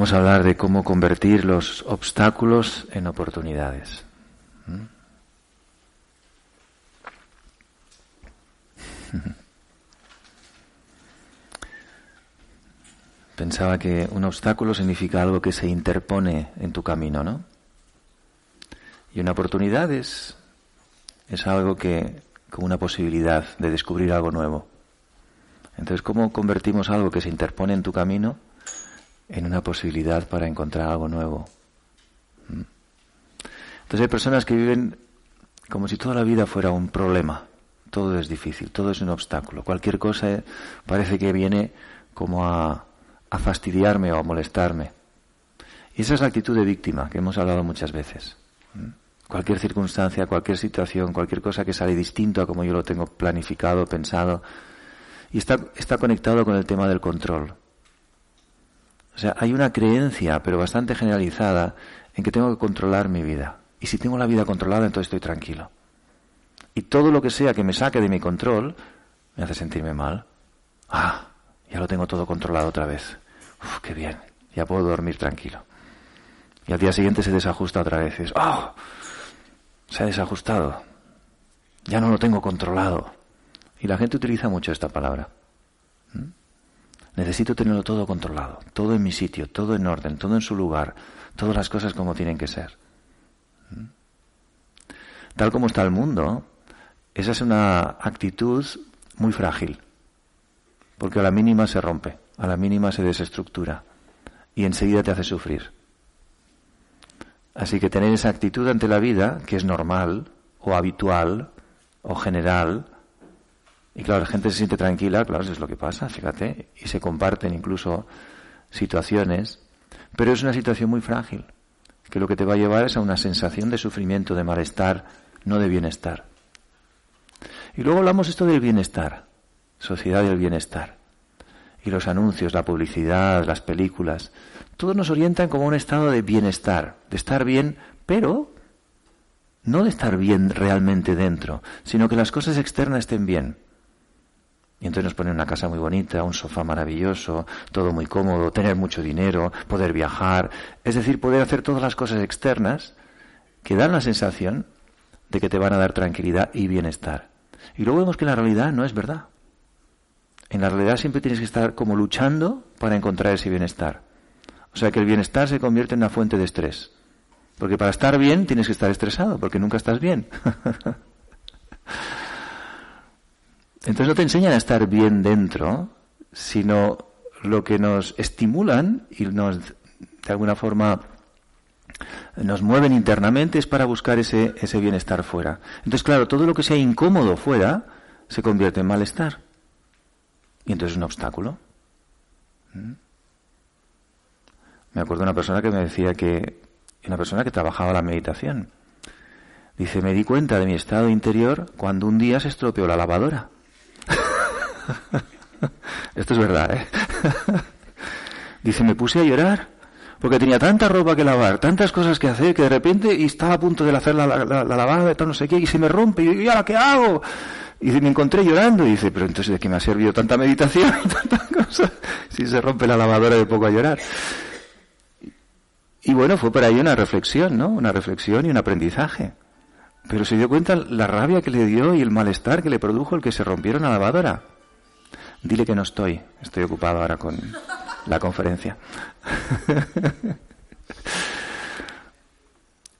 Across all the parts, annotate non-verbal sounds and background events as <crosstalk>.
Vamos a hablar de cómo convertir los obstáculos en oportunidades. ¿Mm? <laughs> Pensaba que un obstáculo significa algo que se interpone en tu camino, ¿no? Y una oportunidad es, es algo que, como una posibilidad de descubrir algo nuevo. Entonces, ¿cómo convertimos algo que se interpone en tu camino en una posibilidad para encontrar algo nuevo? ¿Mm? Entonces hay personas que viven como si toda la vida fuera un problema. Todo es difícil, todo es un obstáculo. Cualquier cosa parece que viene como a, a fastidiarme o a molestarme. Y esa es la actitud de víctima que hemos hablado muchas veces. ¿Mm? Cualquier circunstancia, cualquier situación, cualquier cosa que sale distinto a como yo lo tengo planificado, pensado, y está, está conectado con el tema del control. O sea, hay una creencia, pero bastante generalizada, en que tengo que controlar mi vida. Y si tengo la vida controlada, entonces estoy tranquilo. Y todo lo que sea que me saque de mi control me hace sentirme mal. Ah, ya lo tengo todo controlado otra vez. Uf, qué bien, ya puedo dormir tranquilo. Y al día siguiente se desajusta otra vez. Oh, se ha desajustado. Ya no lo tengo controlado. Y la gente utiliza mucho esta palabra. Necesito tenerlo todo controlado, todo en mi sitio, todo en orden, todo en su lugar, todas las cosas como tienen que ser. ¿Mm? Tal como está el mundo, esa es una actitud muy frágil, porque a la mínima se rompe, a la mínima se desestructura y enseguida te hace sufrir. Así que tener esa actitud ante la vida, que es normal o habitual o general, y claro, la gente se siente tranquila, claro, eso es lo que pasa, fíjate, y se comparten incluso situaciones, pero es una situación muy frágil, que lo que te va a llevar es a una sensación de sufrimiento, de malestar, no de bienestar. Y luego hablamos esto del bienestar, sociedad del bienestar. Y los anuncios, la publicidad, las películas, todos nos orientan como un estado de bienestar, de estar bien, pero no de estar bien realmente dentro, sino que las cosas externas estén bien. Y entonces nos ponen una casa muy bonita, un sofá maravilloso, todo muy cómodo, tener mucho dinero, poder viajar, es decir, poder hacer todas las cosas externas que dan la sensación de que te van a dar tranquilidad y bienestar. Y luego vemos que en la realidad no es verdad. En la realidad siempre tienes que estar como luchando para encontrar ese bienestar. O sea que el bienestar se convierte en una fuente de estrés. Porque para estar bien tienes que estar estresado, porque nunca estás bien. <laughs> Entonces no te enseñan a estar bien dentro, sino lo que nos estimulan y nos, de alguna forma, nos mueven internamente es para buscar ese, ese bienestar fuera. Entonces, claro, todo lo que sea incómodo fuera se convierte en malestar. Y entonces es un obstáculo. ¿Mm? Me acuerdo de una persona que me decía que, una persona que trabajaba la meditación. Dice, me di cuenta de mi estado interior cuando un día se estropeó la lavadora. <laughs> Esto es verdad, ¿eh? <laughs> Dice, me puse a llorar porque tenía tanta ropa que lavar, tantas cosas que hacer, que de repente y estaba a punto de hacer la, la, la lavada, no sé qué, y se me rompe, y yo, ¿y ahora qué hago? Y me encontré llorando, y dice, pero entonces ¿de qué me ha servido tanta meditación y <laughs> tantas cosas? Si se rompe la lavadora de poco a llorar. Y bueno, fue para ahí una reflexión, ¿no? Una reflexión y un aprendizaje. Pero se dio cuenta la rabia que le dio y el malestar que le produjo el que se rompiera una lavadora. Dile que no estoy, estoy ocupado ahora con la conferencia. <laughs>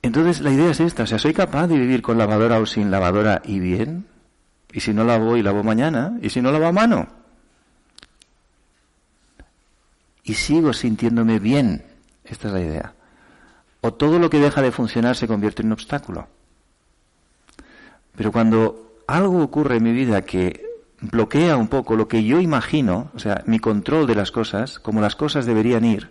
Entonces la idea es esta, o sea, soy capaz de vivir con lavadora o sin lavadora y bien, y si no lavo y lavo mañana, y si no lavo a mano. Y sigo sintiéndome bien, esta es la idea. o todo lo que deja de funcionar se convierte en un obstáculo. Pero cuando algo ocurre en mi vida que bloquea un poco lo que yo imagino, o sea, mi control de las cosas, como las cosas deberían ir,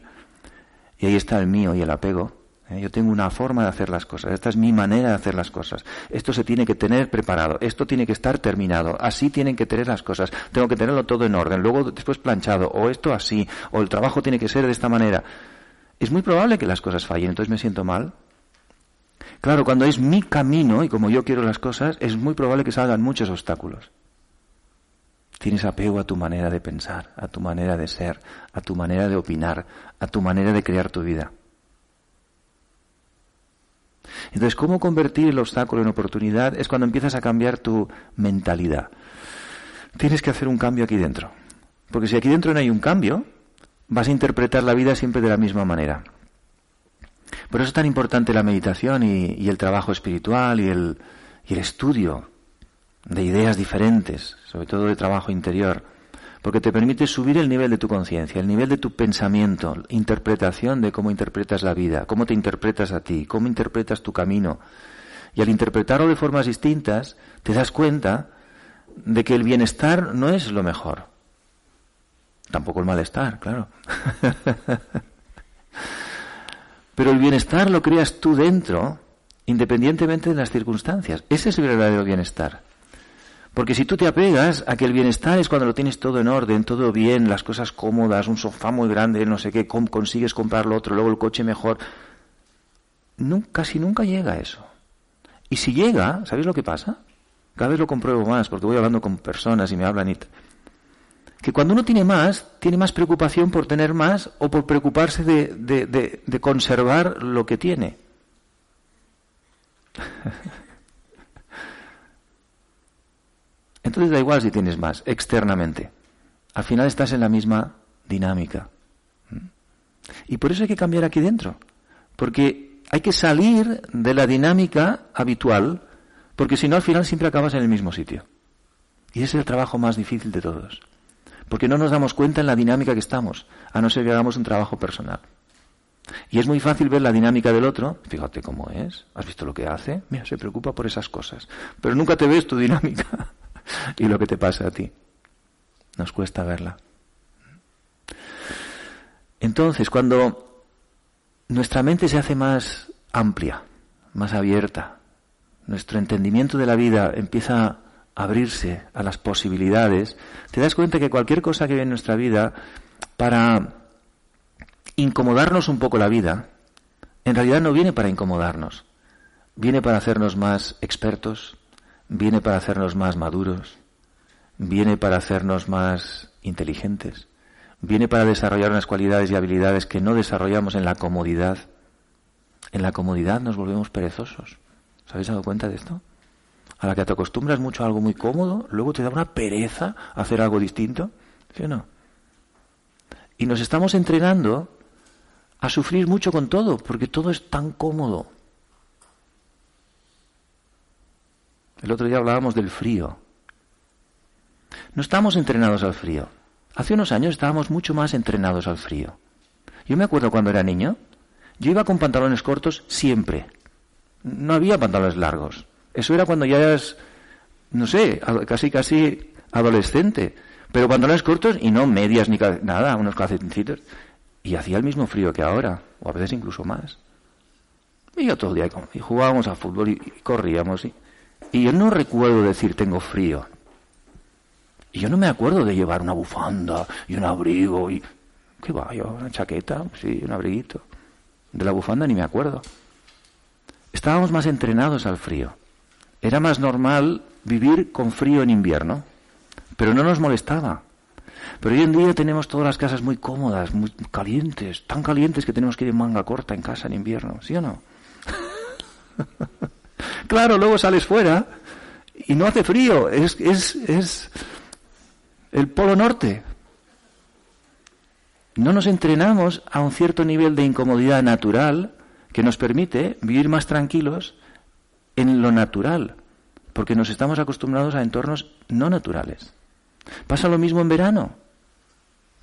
y ahí está el mío y el apego, ¿eh? yo tengo una forma de hacer las cosas, esta es mi manera de hacer las cosas, esto se tiene que tener preparado, esto tiene que estar terminado, así tienen que tener las cosas, tengo que tenerlo todo en orden, luego después planchado, o esto así, o el trabajo tiene que ser de esta manera. Es muy probable que las cosas fallen, entonces me siento mal, Claro, cuando es mi camino y como yo quiero las cosas, es muy probable que salgan muchos obstáculos. Tienes apego a tu manera de pensar, a tu manera de ser, a tu manera de opinar, a tu manera de crear tu vida. Entonces, ¿cómo convertir el obstáculo en oportunidad? Es cuando empiezas a cambiar tu mentalidad. Tienes que hacer un cambio aquí dentro. Porque si aquí dentro no hay un cambio, vas a interpretar la vida siempre de la misma manera. Por eso es tan importante la meditación y, el trabajo espiritual y el, y el estudio de ideas diferentes, sobre todo de trabajo interior, porque te permite subir el nivel de tu conciencia, el nivel de tu pensamiento, interpretación de cómo interpretas la vida, cómo te interpretas a ti, cómo interpretas tu camino. Y al interpretarlo de formas distintas, te das cuenta de que el bienestar no es lo mejor. Tampoco el malestar, claro. <laughs> Pero el bienestar lo creas tú dentro, independientemente de las circunstancias. Ese es el verdadero bienestar. Porque si tú te apegas a que el bienestar es cuando lo tienes todo en orden, todo bien, las cosas cómodas, un sofá muy grande, no sé qué, consigues comprar lo otro, luego el coche mejor, casi nunca llega a eso. Y si llega, ¿sabéis lo que pasa? Cada vez lo compruebo más porque voy hablando con personas y me hablan y que cuando uno tiene más, tiene más preocupación por tener más o por preocuparse de, de, conservar lo que tiene. <laughs> Entonces da igual si tienes más externamente. Al final estás en la misma dinámica. Y por eso hay que cambiar aquí dentro. Porque hay que salir de la dinámica habitual, porque si no al final siempre acabas en el mismo sitio. Y ese es el trabajo más difícil de todos porque no nos damos cuenta en la dinámica que estamos, a no ser que hagamos un trabajo personal. Y es muy fácil ver la dinámica del otro, fíjate cómo es, has visto lo que hace, mira, se preocupa por esas cosas, pero nunca te ves tu dinámica y lo que te pasa a ti. Nos cuesta verla. Entonces, cuando nuestra mente se hace más amplia, más abierta, nuestro entendimiento de la vida empieza abrirse a las posibilidades, te das cuenta que cualquier cosa que viene en nuestra vida, para incomodarnos un poco la vida, en realidad no viene para incomodarnos, viene para hacernos más expertos, viene para hacernos más maduros, viene para hacernos más inteligentes, viene para desarrollar unas cualidades y habilidades que no desarrollamos en la comodidad. En la comodidad nos volvemos perezosos. ¿Os habéis dado cuenta de esto? a la que te acostumbras mucho a algo muy cómodo, luego te da una pereza hacer algo distinto, ¿sí o no? Y nos estamos entrenando a sufrir mucho con todo, porque todo es tan cómodo. El otro día hablábamos del frío. No estamos entrenados al frío. Hace unos años estábamos mucho más entrenados al frío. Yo me acuerdo cuando era niño, yo iba con pantalones cortos siempre. No había pantalones largos. Eso era cuando ya eras, no sé, casi casi adolescente. Pero pantalones cortos y no medias ni nada, unos calcetincitos. Y hacía el mismo frío que ahora, o a veces incluso más. Y yo todo el día y jugábamos a fútbol y, corríamos. Y, y yo no recuerdo decir tengo frío. Y yo no me acuerdo de llevar una bufanda y un abrigo y... ¿Qué va? Yo, una chaqueta, sí, un abriguito. De la bufanda ni me acuerdo. Estábamos más entrenados al frío. Era más normal vivir con frío en invierno, pero no nos molestaba. Pero hoy en día tenemos todas las casas muy cómodas, muy calientes, tan calientes que tenemos que ir en manga corta en casa en invierno, ¿sí o no? <laughs> claro, luego sales fuera y no hace frío, es, es, es el polo norte. No nos entrenamos a un cierto nivel de incomodidad natural que nos permite vivir más tranquilos en lo natural, porque nos estamos acostumbrados a entornos no naturales. Pasa lo mismo en verano.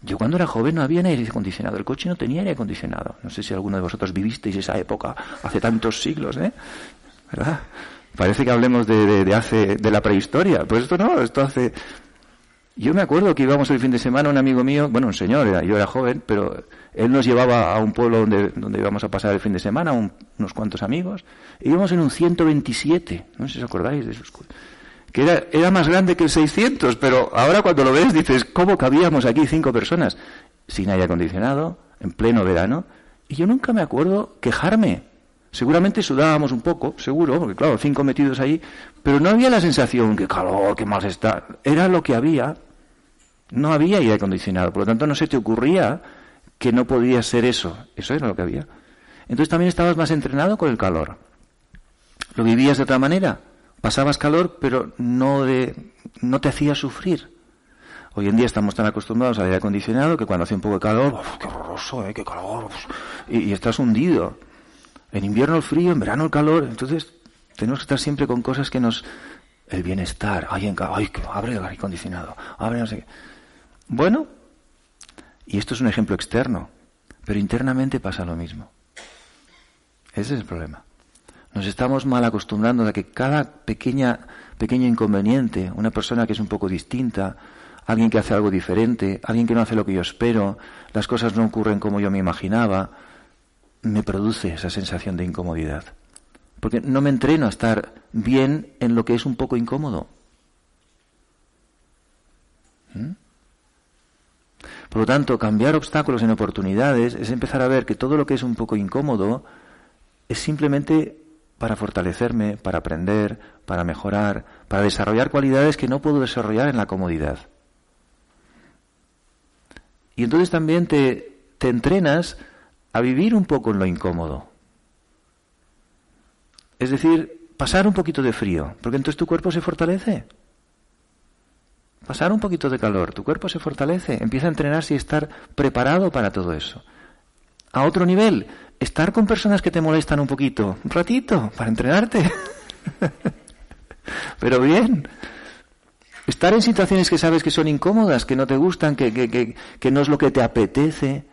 Yo cuando era joven no había aire acondicionado, el coche no tenía aire acondicionado. No sé si alguno de vosotros vivisteis esa época hace tantos siglos, ¿eh? ¿Verdad? Parece que hablemos de, hace, de la prehistoria. Pues esto no, esto hace... Yo me acuerdo que íbamos el fin de semana, un amigo mío, bueno, un señor, yo era joven, pero él nos llevaba a un pueblo donde, donde íbamos a pasar el fin de semana, unos cuantos amigos, y íbamos en un 127, no sé si os acordáis de esos que era, era más grande que el 600, pero ahora cuando lo ves dices, ¿cómo cabíamos aquí cinco personas? Sin aire acondicionado, en pleno verano, y yo nunca me acuerdo quejarme. Seguramente sudábamos un poco, seguro, porque claro, cinco metidos ahí, pero no había la sensación, que calor, que mal está. Era lo que había. No había aire acondicionado, por lo tanto no se te ocurría que no podía ser eso. Eso era lo que había. Entonces también estabas más entrenado con el calor. ¿Lo vivías de otra manera? Pasabas calor, pero no, de, no te hacía sufrir. Hoy en día estamos tan acostumbrados al aire acondicionado que cuando hace un poco de calor, ¡qué horroroso, eh, qué calor! Y, y, estás hundido. En invierno el frío, en verano el calor. Entonces tenemos que estar siempre con cosas que nos... El bienestar. Ay, en, ay abre el aire acondicionado. Abre no sé qué. Bueno, y esto es un ejemplo externo, pero internamente pasa lo mismo. Ese es el problema. Nos estamos mal acostumbrando a que cada pequeña, pequeño inconveniente, una persona que es un poco distinta, alguien que hace algo diferente, alguien que no hace lo que yo espero, las cosas no ocurren como yo me imaginaba, me produce esa sensación de incomodidad. Porque no me entreno a estar bien en lo que es un poco incómodo. ¿Mm? Por lo tanto, cambiar obstáculos en oportunidades es empezar a ver que todo lo que es un poco incómodo es simplemente para fortalecerme, para aprender, para mejorar, para desarrollar cualidades que no puedo desarrollar en la comodidad. Y entonces también te, te entrenas a vivir un poco en lo incómodo. Es decir, pasar un poquito de frío, porque entonces tu cuerpo se fortalece. Pasar un poquito de calor, tu cuerpo se fortalece, empieza a entrenarse y estar preparado para todo eso. A otro nivel, estar con personas que te molestan un poquito, un ratito, para entrenarte. <laughs> Pero bien. Estar en situaciones que sabes que son incómodas, que no te gustan, que, que, que, no es lo que te apetece,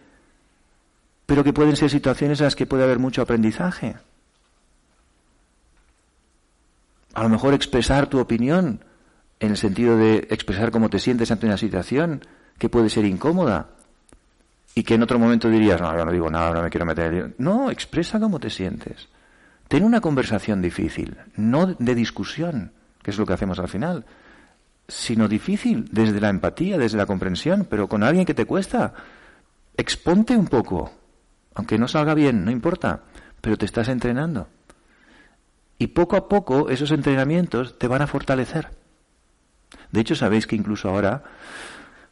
pero que pueden ser situaciones en las que puede haber mucho aprendizaje. A lo mejor expresar tu opinión en el sentido de expresar cómo te sientes ante una situación que puede ser incómoda y que en otro momento dirías, no, yo no digo nada, no me quiero meter. No, expresa cómo te sientes. Ten una conversación difícil, no de discusión, que es lo que hacemos al final, sino difícil desde la empatía, desde la comprensión, pero con alguien que te cuesta. Exponte un poco, aunque no salga bien, no importa, pero te estás entrenando. Y poco a poco esos entrenamientos te van a fortalecer. De hecho, sabéis que incluso ahora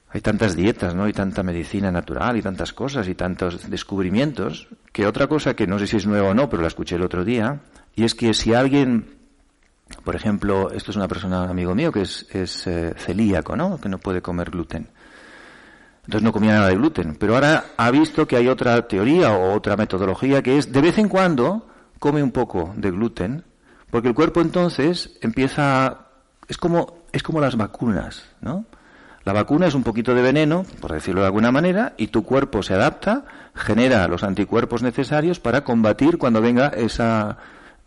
hay tantas dietas, ¿no? Y tanta medicina natural y tantas cosas y tantos descubrimientos que otra cosa que no sé si es nueva o no, pero la escuché el otro día, y es que si alguien, por ejemplo, esto es una persona, un amigo mío que es, eh, celíaco, ¿no? Que no puede comer gluten. Entonces no comía nada de gluten, pero ahora ha visto que hay otra teoría o otra metodología que es de vez en cuando come un poco de gluten, porque el cuerpo entonces empieza es como es como las vacunas, ¿no? La vacuna es un poquito de veneno, por decirlo de alguna manera, y tu cuerpo se adapta, genera los anticuerpos necesarios para combatir cuando venga esa,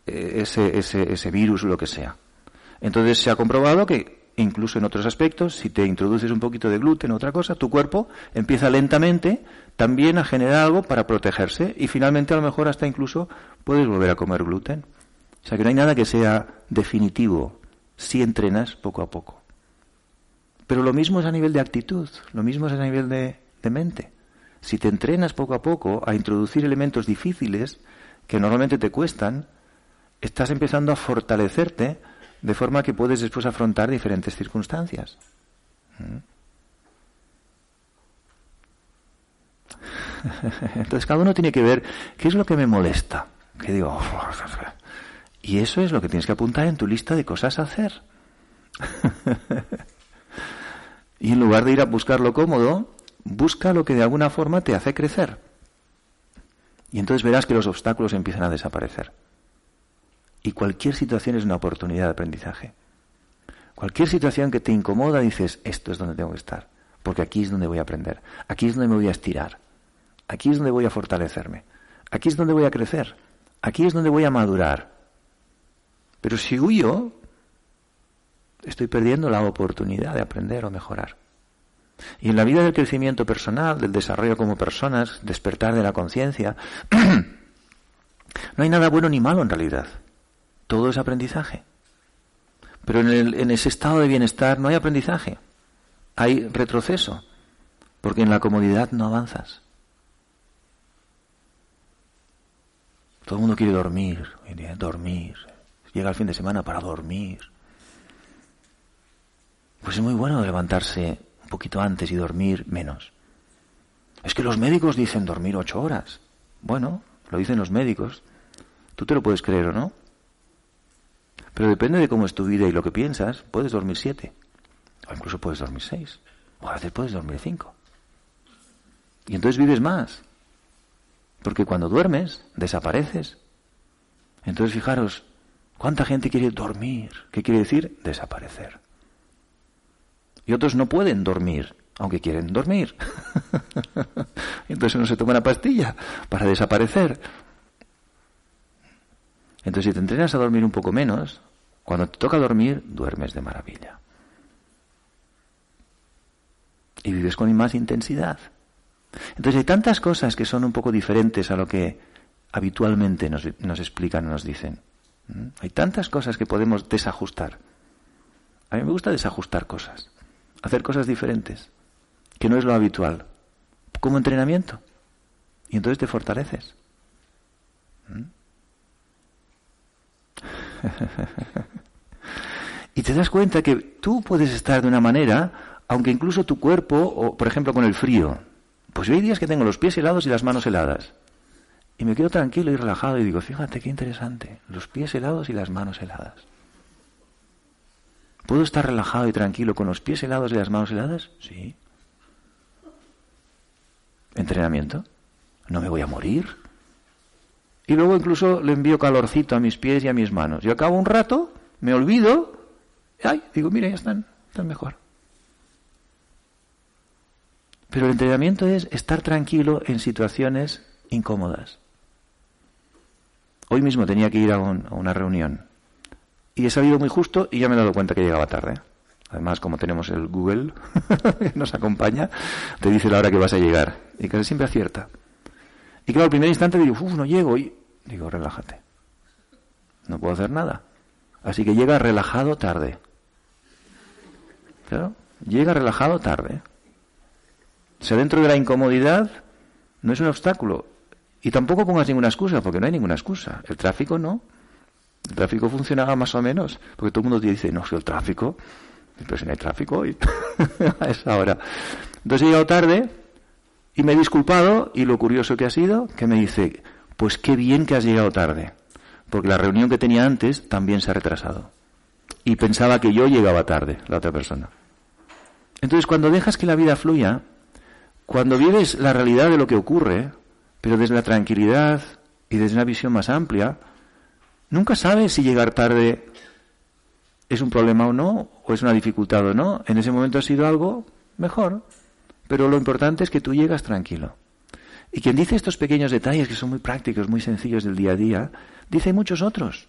eh, ese, ese, ese virus o lo que sea. Entonces se ha comprobado que incluso en otros aspectos, si te introduces un poquito de gluten o otra cosa, tu cuerpo empieza lentamente también a generar algo para protegerse y finalmente a lo mejor hasta incluso puedes volver a comer gluten. O sea que no hay nada que sea definitivo si entrenas poco a poco. Pero lo mismo es a nivel de actitud, lo mismo es a nivel de, mente. Si te entrenas poco a poco a introducir elementos difíciles que normalmente te cuestan, estás empezando a fortalecerte de forma que puedes después afrontar diferentes circunstancias. ¿Mm? <laughs> Entonces cada uno tiene que ver qué es lo que me molesta. Que digo, y eso es lo que tienes que apuntar en tu lista de cosas a hacer. <laughs> y en lugar de ir a buscar lo cómodo, busca lo que de alguna forma te hace crecer. Y entonces verás que los obstáculos empiezan a desaparecer. Y cualquier situación es una oportunidad de aprendizaje. Cualquier situación que te incomoda dices, esto es donde tengo que estar. porque aquí es donde voy a aprender, aquí es donde me voy a estirar, aquí es donde voy a fortalecerme, aquí es donde voy a crecer, aquí es donde voy a madurar. Pero si huyo, estoy perdiendo la oportunidad de aprender o mejorar. Y en la vida del crecimiento personal, del desarrollo como personas, despertar de la conciencia, <clears throat> no hay nada bueno ni malo en realidad. Todo es aprendizaje. Pero en, en ese estado de bienestar no hay aprendizaje. Hay retroceso. Porque en la comodidad no avanzas. Todo el mundo quiere dormir, dormir. Llega el fin de semana para dormir. Pues es muy bueno levantarse un poquito antes y dormir menos. Es que los médicos dicen dormir ocho horas. Bueno, lo dicen los médicos. Tú te lo puedes creer o no. Pero depende de cómo es tu vida y lo que piensas, puedes dormir siete. O incluso puedes dormir seis. O a veces puedes dormir cinco. Y entonces vives más. Porque cuando duermes, desapareces. Entonces fijaros, ¿cuánta gente quiere dormir? ¿Qué quiere decir? Desaparecer. Y otros no pueden dormir, aunque quieren dormir. <laughs> Entonces uno se toma una pastilla para desaparecer. Entonces si te entrenas a dormir un poco menos, cuando te toca dormir, duermes de maravilla. Y vives con más intensidad. Entonces hay tantas cosas que son un poco diferentes a lo que habitualmente nos, nos explican, nos dicen. ¿Mm? Hay tantas cosas que podemos desajustar. A mí me gusta desajustar cosas hacer cosas diferentes, que no es lo habitual, como entrenamiento. Y entonces te fortaleces. ¿Mm? <laughs> y te das cuenta que tú puedes estar de una manera, aunque incluso tu cuerpo, o por ejemplo con el frío, pues yo hay días que tengo los pies helados y las manos heladas. Y me quedo tranquilo y relajado y digo, fíjate qué interesante, los pies helados y las manos heladas. ¿Puedo estar relajado y tranquilo con los pies helados y las manos heladas? Sí. Entrenamiento. No me voy a morir. Y luego incluso le envío calorcito a mis pies y a mis manos. Yo acabo un rato, me olvido, y ay, digo, mira, ya están, están mejor. Pero el entrenamiento es estar tranquilo en situaciones incómodas. Hoy mismo tenía que ir a una reunión y he salido muy justo y ya me he dado cuenta que llegaba tarde. Además, como tenemos el Google <laughs> que nos acompaña, te dice la hora que vas a llegar. Y casi siempre acierta. Y claro, al primer instante digo, uff, no llego. Y digo, relájate. No puedo hacer nada. Así que llega relajado tarde. Claro, llega relajado tarde. O sea, dentro de la incomodidad no es un obstáculo. Y tampoco pongas ninguna excusa, porque no hay ninguna excusa. El tráfico no. El tráfico funcionaba más o menos, porque todo el mundo dice, no, si el tráfico, pero si no hay tráfico hoy, <laughs> a esa hora. Entonces he llegado tarde y me he disculpado y lo curioso que ha sido, que me dice, pues qué bien que has llegado tarde, porque la reunión que tenía antes también se ha retrasado. Y pensaba que yo llegaba tarde, la otra persona. Entonces cuando dejas que la vida fluya, cuando vives la realidad de lo que ocurre, pero desde la tranquilidad y desde una visión más amplia, Nunca sabes si llegar tarde es un problema o no, o es una dificultad o no. En ese momento ha sido algo mejor. Pero lo importante es que tú llegas tranquilo. Y quien dice estos pequeños detalles que son muy prácticos, muy sencillos del día a día, dice muchos otros.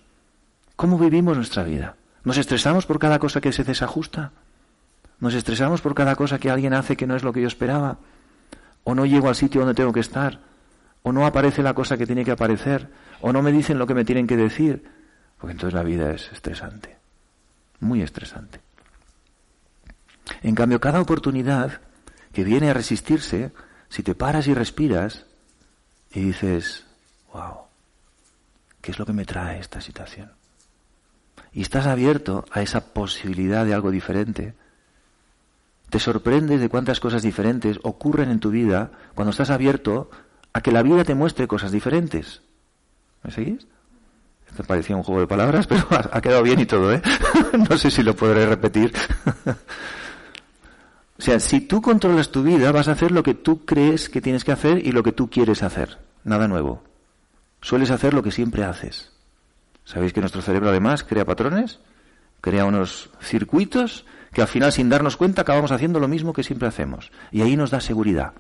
¿Cómo vivimos nuestra vida? ¿Nos estresamos por cada cosa que se desajusta? ¿Nos estresamos por cada cosa que alguien hace que no es lo que yo esperaba? ¿O no llego al sitio donde tengo que estar? ¿O no aparece la cosa que tiene que aparecer? o no me dicen lo que me tienen que decir, porque entonces la vida es estresante, muy estresante. En cambio, cada oportunidad que viene a resistirse, si te paras y respiras y dices, wow, ¿qué es lo que me trae esta situación? Y estás abierto a esa posibilidad de algo diferente, te sorprendes de cuántas cosas diferentes ocurren en tu vida cuando estás abierto a que la vida te muestre cosas diferentes. ¿Me seguís? Esto parecía un juego de palabras, <laughs> pero ha quedado bien y todo, ¿eh? <laughs> no sé si lo podré repetir. <laughs> o sea, si tú controlas tu vida, vas a hacer lo que tú crees que tienes que hacer y lo que tú quieres hacer. Nada nuevo. Sueles hacer lo que siempre haces. ¿Sabéis que nuestro cerebro además crea patrones? Crea unos circuitos que al final sin darnos cuenta acabamos haciendo lo mismo que siempre hacemos. Y ahí nos da seguridad.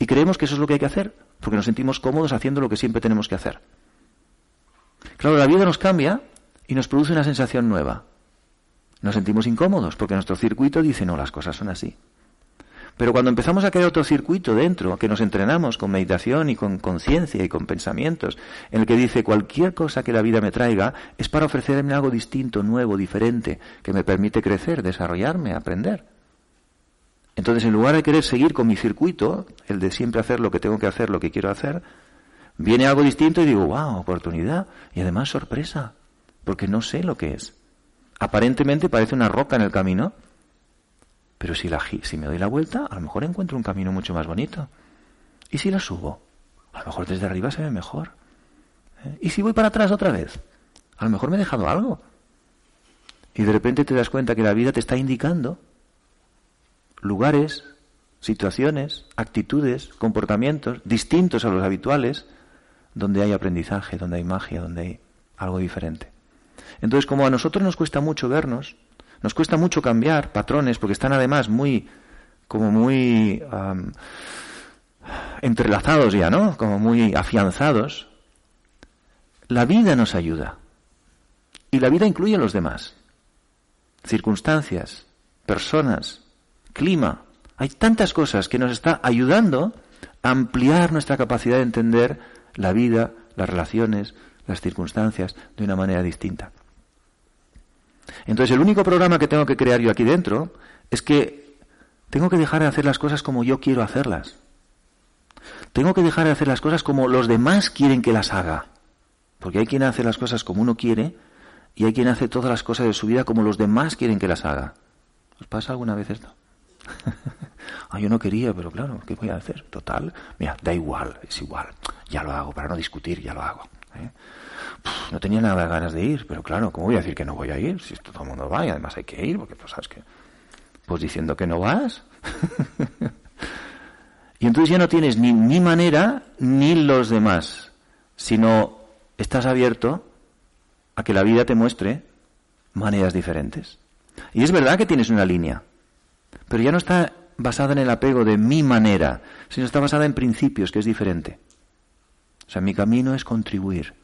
Y creemos que eso es lo que hay que hacer, porque nos sentimos cómodos haciendo lo que siempre tenemos que hacer. Claro, la vida nos cambia y nos produce una sensación nueva. Nos sentimos incómodos porque nuestro circuito dice, no, las cosas son así. Pero cuando empezamos a crear otro circuito dentro, que nos entrenamos con meditación y con conciencia y con pensamientos, en el que dice cualquier cosa que la vida me traiga es para ofrecerme algo distinto, nuevo, diferente, que me permite crecer, desarrollarme, aprender. Entonces, en lugar de querer seguir con mi circuito, el de siempre hacer lo que tengo que hacer, lo que quiero hacer, viene algo distinto y digo, wow, oportunidad y además sorpresa, porque no sé lo que es. Aparentemente parece una roca en el camino, pero si, la, si me doy la vuelta, a lo mejor encuentro un camino mucho más bonito. ¿Y si la subo? A lo mejor desde arriba se ve mejor. ¿Eh? ¿Y si voy para atrás otra vez? A lo mejor me he dejado algo. Y de repente te das cuenta que la vida te está indicando lugares, situaciones, actitudes, comportamientos distintos a los habituales, donde hay aprendizaje, donde hay magia, donde hay algo diferente. Entonces, como a nosotros nos cuesta mucho vernos, nos cuesta mucho cambiar patrones porque están además muy, como muy entrelazados ya, ¿no? Como muy afianzados. La vida nos ayuda. Y la vida incluye a los demás. Circunstancias, personas, clima. Hay tantas cosas que nos está ayudando a ampliar nuestra capacidad de entender la vida, las relaciones, las circunstancias de una manera distinta. Entonces, el único programa que tengo que crear yo aquí dentro es que tengo que dejar de hacer las cosas como yo quiero hacerlas. Tengo que dejar de hacer las cosas como los demás quieren que las haga. Porque hay quien hace las cosas como uno quiere y hay quien hace todas las cosas de su vida como los demás quieren que las haga. ¿Os pasa alguna vez esto? <laughs> ah, yo no quería, pero claro, ¿qué voy a hacer? Total, mira, da igual, es igual. Ya lo hago, para no discutir, ya lo hago. ¿Eh? no tenía nada de ganas de ir, pero claro, ¿cómo voy a decir que no voy a ir? Si todo el mundo va y además hay que ir, porque pues sabes que, pues diciendo que no vas. <laughs> y entonces ya no tienes ni mi manera ni los demás, sino estás abierto a que la vida te muestre maneras diferentes. Y es verdad que tienes una línea, pero ya no está basada en el apego de mi manera, sino está basada en principios, que es diferente. O sea, mi camino es contribuir.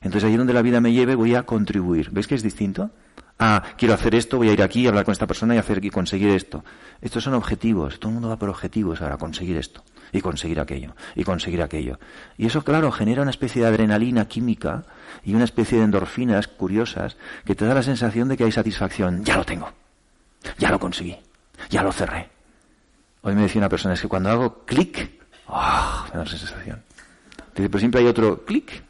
Entonces allí donde la vida me lleve voy a contribuir. ¿Ves que es distinto? Ah, quiero hacer esto, voy a ir aquí, hablar con esta persona y hacer y conseguir esto. Estos son objetivos. Todo el mundo va por objetivos ahora, conseguir esto y conseguir aquello y conseguir aquello. Y eso, claro, genera una especie de adrenalina química y una especie de endorfinas curiosas que te da la sensación de que hay satisfacción. Ya lo tengo. Ya lo conseguí. Ya lo cerré. Hoy me decía una persona, es que cuando hago clic, ¡oh! me da esa sensación. Pero siempre hay otro clic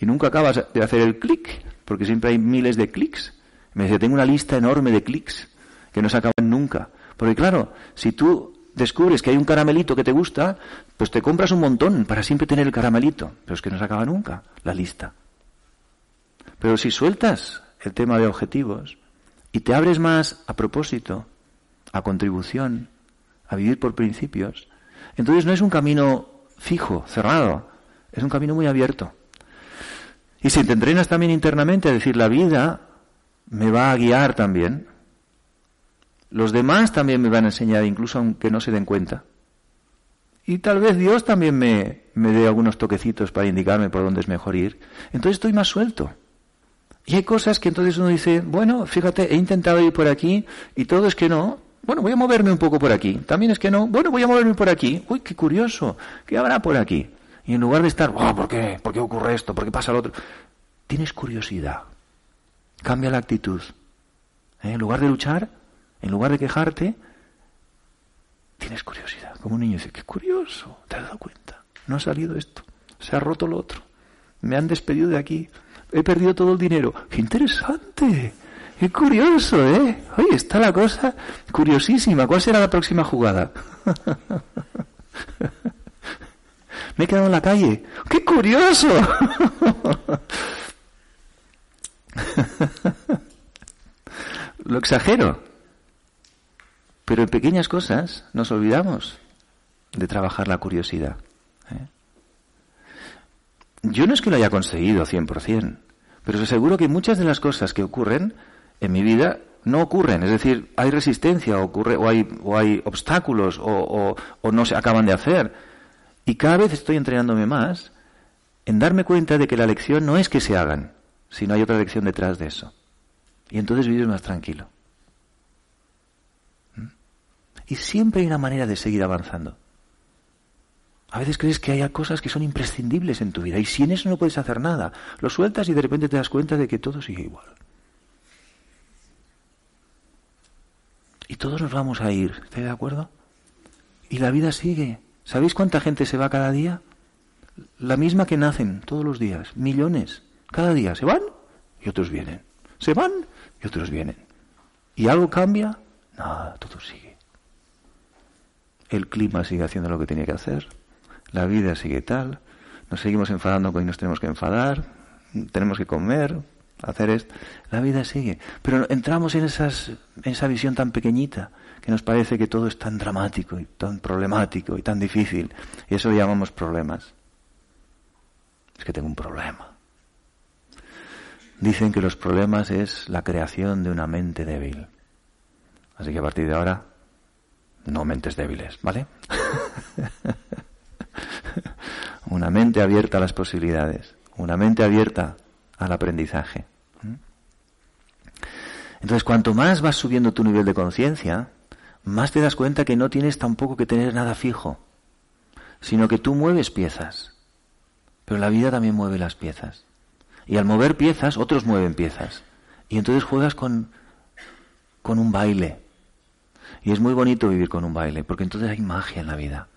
y nunca acabas de hacer el clic, porque siempre hay miles de clics. Me dice, tengo una lista enorme de clics que no se acaban nunca. Porque claro, si tú descubres que hay un caramelito que te gusta, pues te compras un montón para siempre tener el caramelito. Pero es que no se acaba nunca la lista. Pero si sueltas el tema de objetivos y te abres más a propósito, a contribución, a vivir por principios, entonces no es un camino fijo, cerrado, es un camino muy abierto. Y si te entrenas también internamente a decir, la vida me va a guiar también, los demás también me van a enseñar, incluso aunque no se den cuenta. Y tal vez Dios también me, me dé algunos toquecitos para indicarme por dónde es mejor ir. Entonces estoy más suelto. Y hay cosas que entonces uno dice, bueno, fíjate, he intentado ir por aquí y todo es que no. Bueno, voy a moverme un poco por aquí. También es que no. Bueno, voy a moverme por aquí. Uy, qué curioso. ¿Qué habrá por aquí? Y en lugar de estar, oh, ¿por qué? ¿Por qué ocurre esto? ¿Por qué pasa lo otro? Tienes curiosidad. Cambia la actitud. ¿Eh? En lugar de luchar, en lugar de quejarte, tienes curiosidad. Como un niño dice, qué curioso, ¿te has dado cuenta? No ha salido esto, se ha roto lo otro, me han despedido de aquí, he perdido todo el dinero. ¡Qué interesante! ¡Qué curioso, eh! Oye, está la cosa curiosísima. ¿Cuál será la próxima jugada? <laughs> Me he quedado en la calle. ¡Qué curioso! <laughs> Lo exagero. Pero en pequeñas cosas nos olvidamos de trabajar la curiosidad. ¿eh? Yo no es que lo haya conseguido 100%, pero os aseguro que muchas de las cosas que ocurren en mi vida no ocurren. Es decir, hay resistencia, ocurre, o, hay, o hay obstáculos, o, o no se acaban de hacer. Y cada vez estoy entrenándome más en darme cuenta de que la lección no es que se hagan, sino hay otra lección detrás de eso. Y entonces vives más tranquilo. ¿Mm? Y siempre hay una manera de seguir avanzando. A veces crees que hay cosas que son imprescindibles en tu vida y sin eso no puedes hacer nada. Lo sueltas y de repente te das cuenta de que todo sigue igual. Y todos nos vamos a ir, ¿estáis de acuerdo? Y la vida sigue. ¿Sabéis cuánta gente se va cada día? La misma que nacen todos los días, millones. Cada día se van y otros vienen. Se van y otros vienen. ¿Y algo cambia? Nada, todo sigue. El clima sigue haciendo lo que tiene que hacer la vida sigue tal, nos seguimos enfadando con nos tenemos que enfadar, tenemos que comer, hacer esto, la vida sigue. Pero entramos en, esas, en esa visión tan pequeñita que nos parece que todo es tan dramático y tan problemático y tan difícil. Y eso lo llamamos problemas. Es que tengo un problema. Dicen que los problemas es la creación de una mente débil. Así que a partir de ahora, no mentes débiles, ¿vale? <laughs> una mente abierta a las posibilidades, una mente abierta al aprendizaje. ¿Mm? Entonces, cuanto más vas subiendo tu nivel de conciencia, más te das cuenta que no tienes tampoco que tener nada fijo, sino que tú mueves piezas. Pero la vida también mueve las piezas. Y al mover piezas, otros mueven piezas. Y entonces juegas con, con un baile. Y es muy bonito vivir con un baile, porque entonces hay magia en la vida.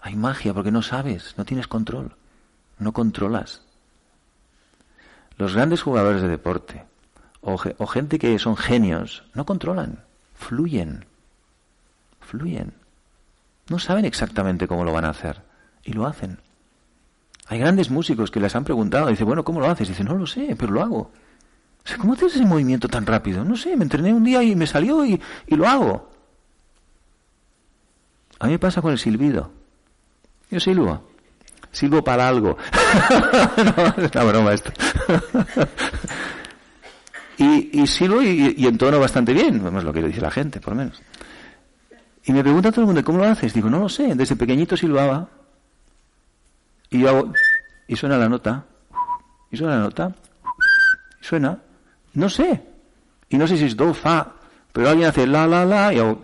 Hay magia porque no sabes, no tienes control, no controlas. Los grandes jugadores de deporte o, gente que son genios no controlan, fluyen, fluyen. No saben exactamente cómo lo van a hacer y lo hacen. Hay grandes músicos que les han preguntado, dice, bueno, ¿cómo lo haces? Dice, no lo sé, pero lo hago. ¿Cómo haces ese movimiento tan rápido? No sé, me entrené un día y me salió y, y lo hago. A mí me pasa con el silbido. Yo silbo. Silbo para algo. <laughs> no, es una broma esto. <laughs> y, silbo y, y, entono bastante bien, es lo que dice la gente, por lo menos. Y me pregunta todo el mundo, ¿cómo lo haces? Digo, no lo sé, desde pequeñito silbaba. Y yo hago, y suena la nota, y suena la nota, y suena, no sé. Y no sé si es do, fa, pero alguien hace la, la, la, y hago,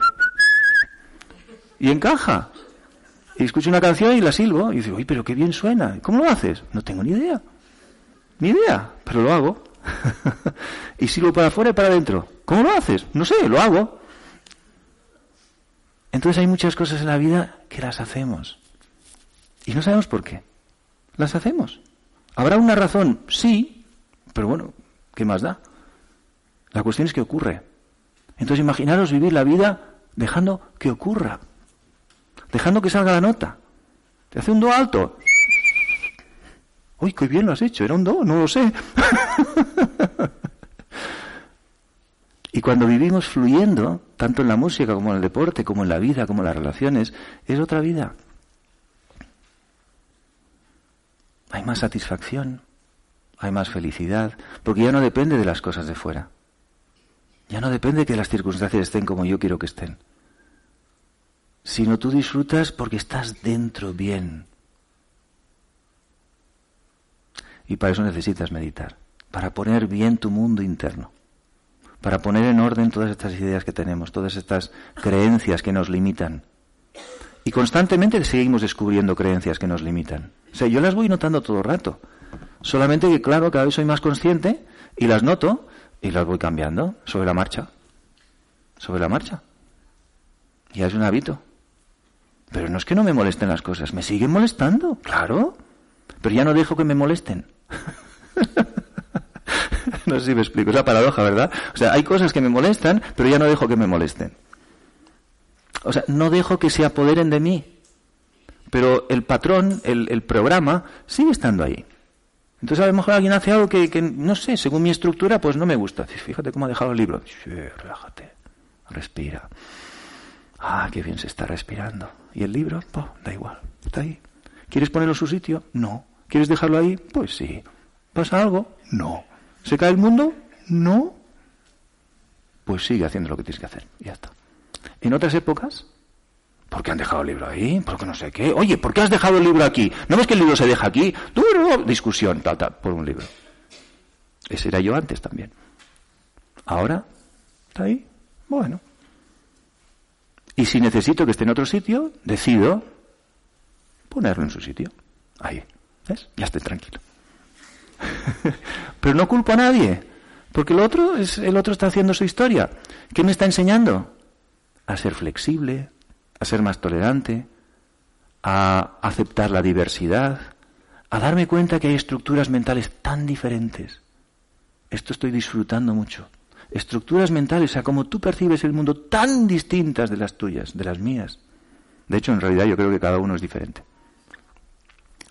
y encaja. Y escucho una canción y la silbo y digo, uy, pero qué bien suena. ¿Cómo lo haces? No tengo ni idea. Ni idea, pero lo hago. <laughs> y silbo para afuera y para adentro. ¿Cómo lo haces? No sé, lo hago. Entonces hay muchas cosas en la vida que las hacemos. Y no sabemos por qué. Las hacemos. ¿Habrá una razón? Sí, pero bueno, ¿qué más da? La cuestión es que ocurre. Entonces imaginaros vivir la vida dejando que ocurra dejando que salga la nota. Te hace un do alto. Uy, qué bien lo has hecho, era un do, no lo sé. <laughs> y cuando vivimos fluyendo, tanto en la música como en el deporte, como en la vida, como en las relaciones, es otra vida. Hay más satisfacción, hay más felicidad, porque ya no depende de las cosas de fuera. Ya no depende de que las circunstancias estén como yo quiero que estén sino tú disfrutas porque estás dentro bien. Y para eso necesitas meditar, para poner bien tu mundo interno, para poner en orden todas estas ideas que tenemos, todas estas creencias que nos limitan. Y constantemente seguimos descubriendo creencias que nos limitan. O sea, yo las voy notando todo el rato. Solamente que, claro, cada vez soy más consciente y las noto y las voy cambiando sobre la marcha. Sobre la marcha. Ya es un hábito. Pero no es que no me molesten las cosas, me siguen molestando, claro. Pero ya no dejo que me molesten. <laughs> <laughs> no sé si me explico, es la paradoja, ¿verdad? O sea, hay cosas que me molestan, pero ya no dejo que me molesten. O sea, no dejo que se apoderen de mí. Pero el patrón, el, programa, sigue estando ahí. Entonces a lo mejor alguien hace algo que, que, no sé, según mi estructura, pues no me gusta. Fíjate cómo ha dejado el libro. relájate, respira. Ah, qué bien se está respirando. ¿Y el libro? da igual, está ahí. ¿Quieres ponerlo en su sitio? No. ¿Quieres dejarlo ahí? Pues sí. ¿Pasa algo? No. ¿Se cae el mundo? No. pues sigue haciendo lo que tienes que hacer. Y ya está. En otras épocas, ¿por qué han dejado el libro ahí? ¿Por qué no sé qué? Oye, ¿por qué has dejado el libro aquí? ¿No ves que el libro se deja aquí? Duro, discusión, tal, tal, por un libro. Ese era yo antes también. Ahora, ¿está ahí? Bueno. Y si necesito que esté en otro sitio, decido ponerlo en su sitio. Ahí. ¿Ves? Ya estoy tranquilo. <laughs> Pero no culpo a nadie, porque el otro, es, el otro está haciendo su historia. ¿Qué me está enseñando? A ser flexible, a ser más tolerante, a aceptar la diversidad, a darme cuenta que hay estructuras mentales tan diferentes. Esto estoy disfrutando mucho. Estructuras mentales, o sea, como tú percibes el mundo tan distintas de las tuyas, de las mías. De hecho, en realidad yo creo que cada uno es diferente.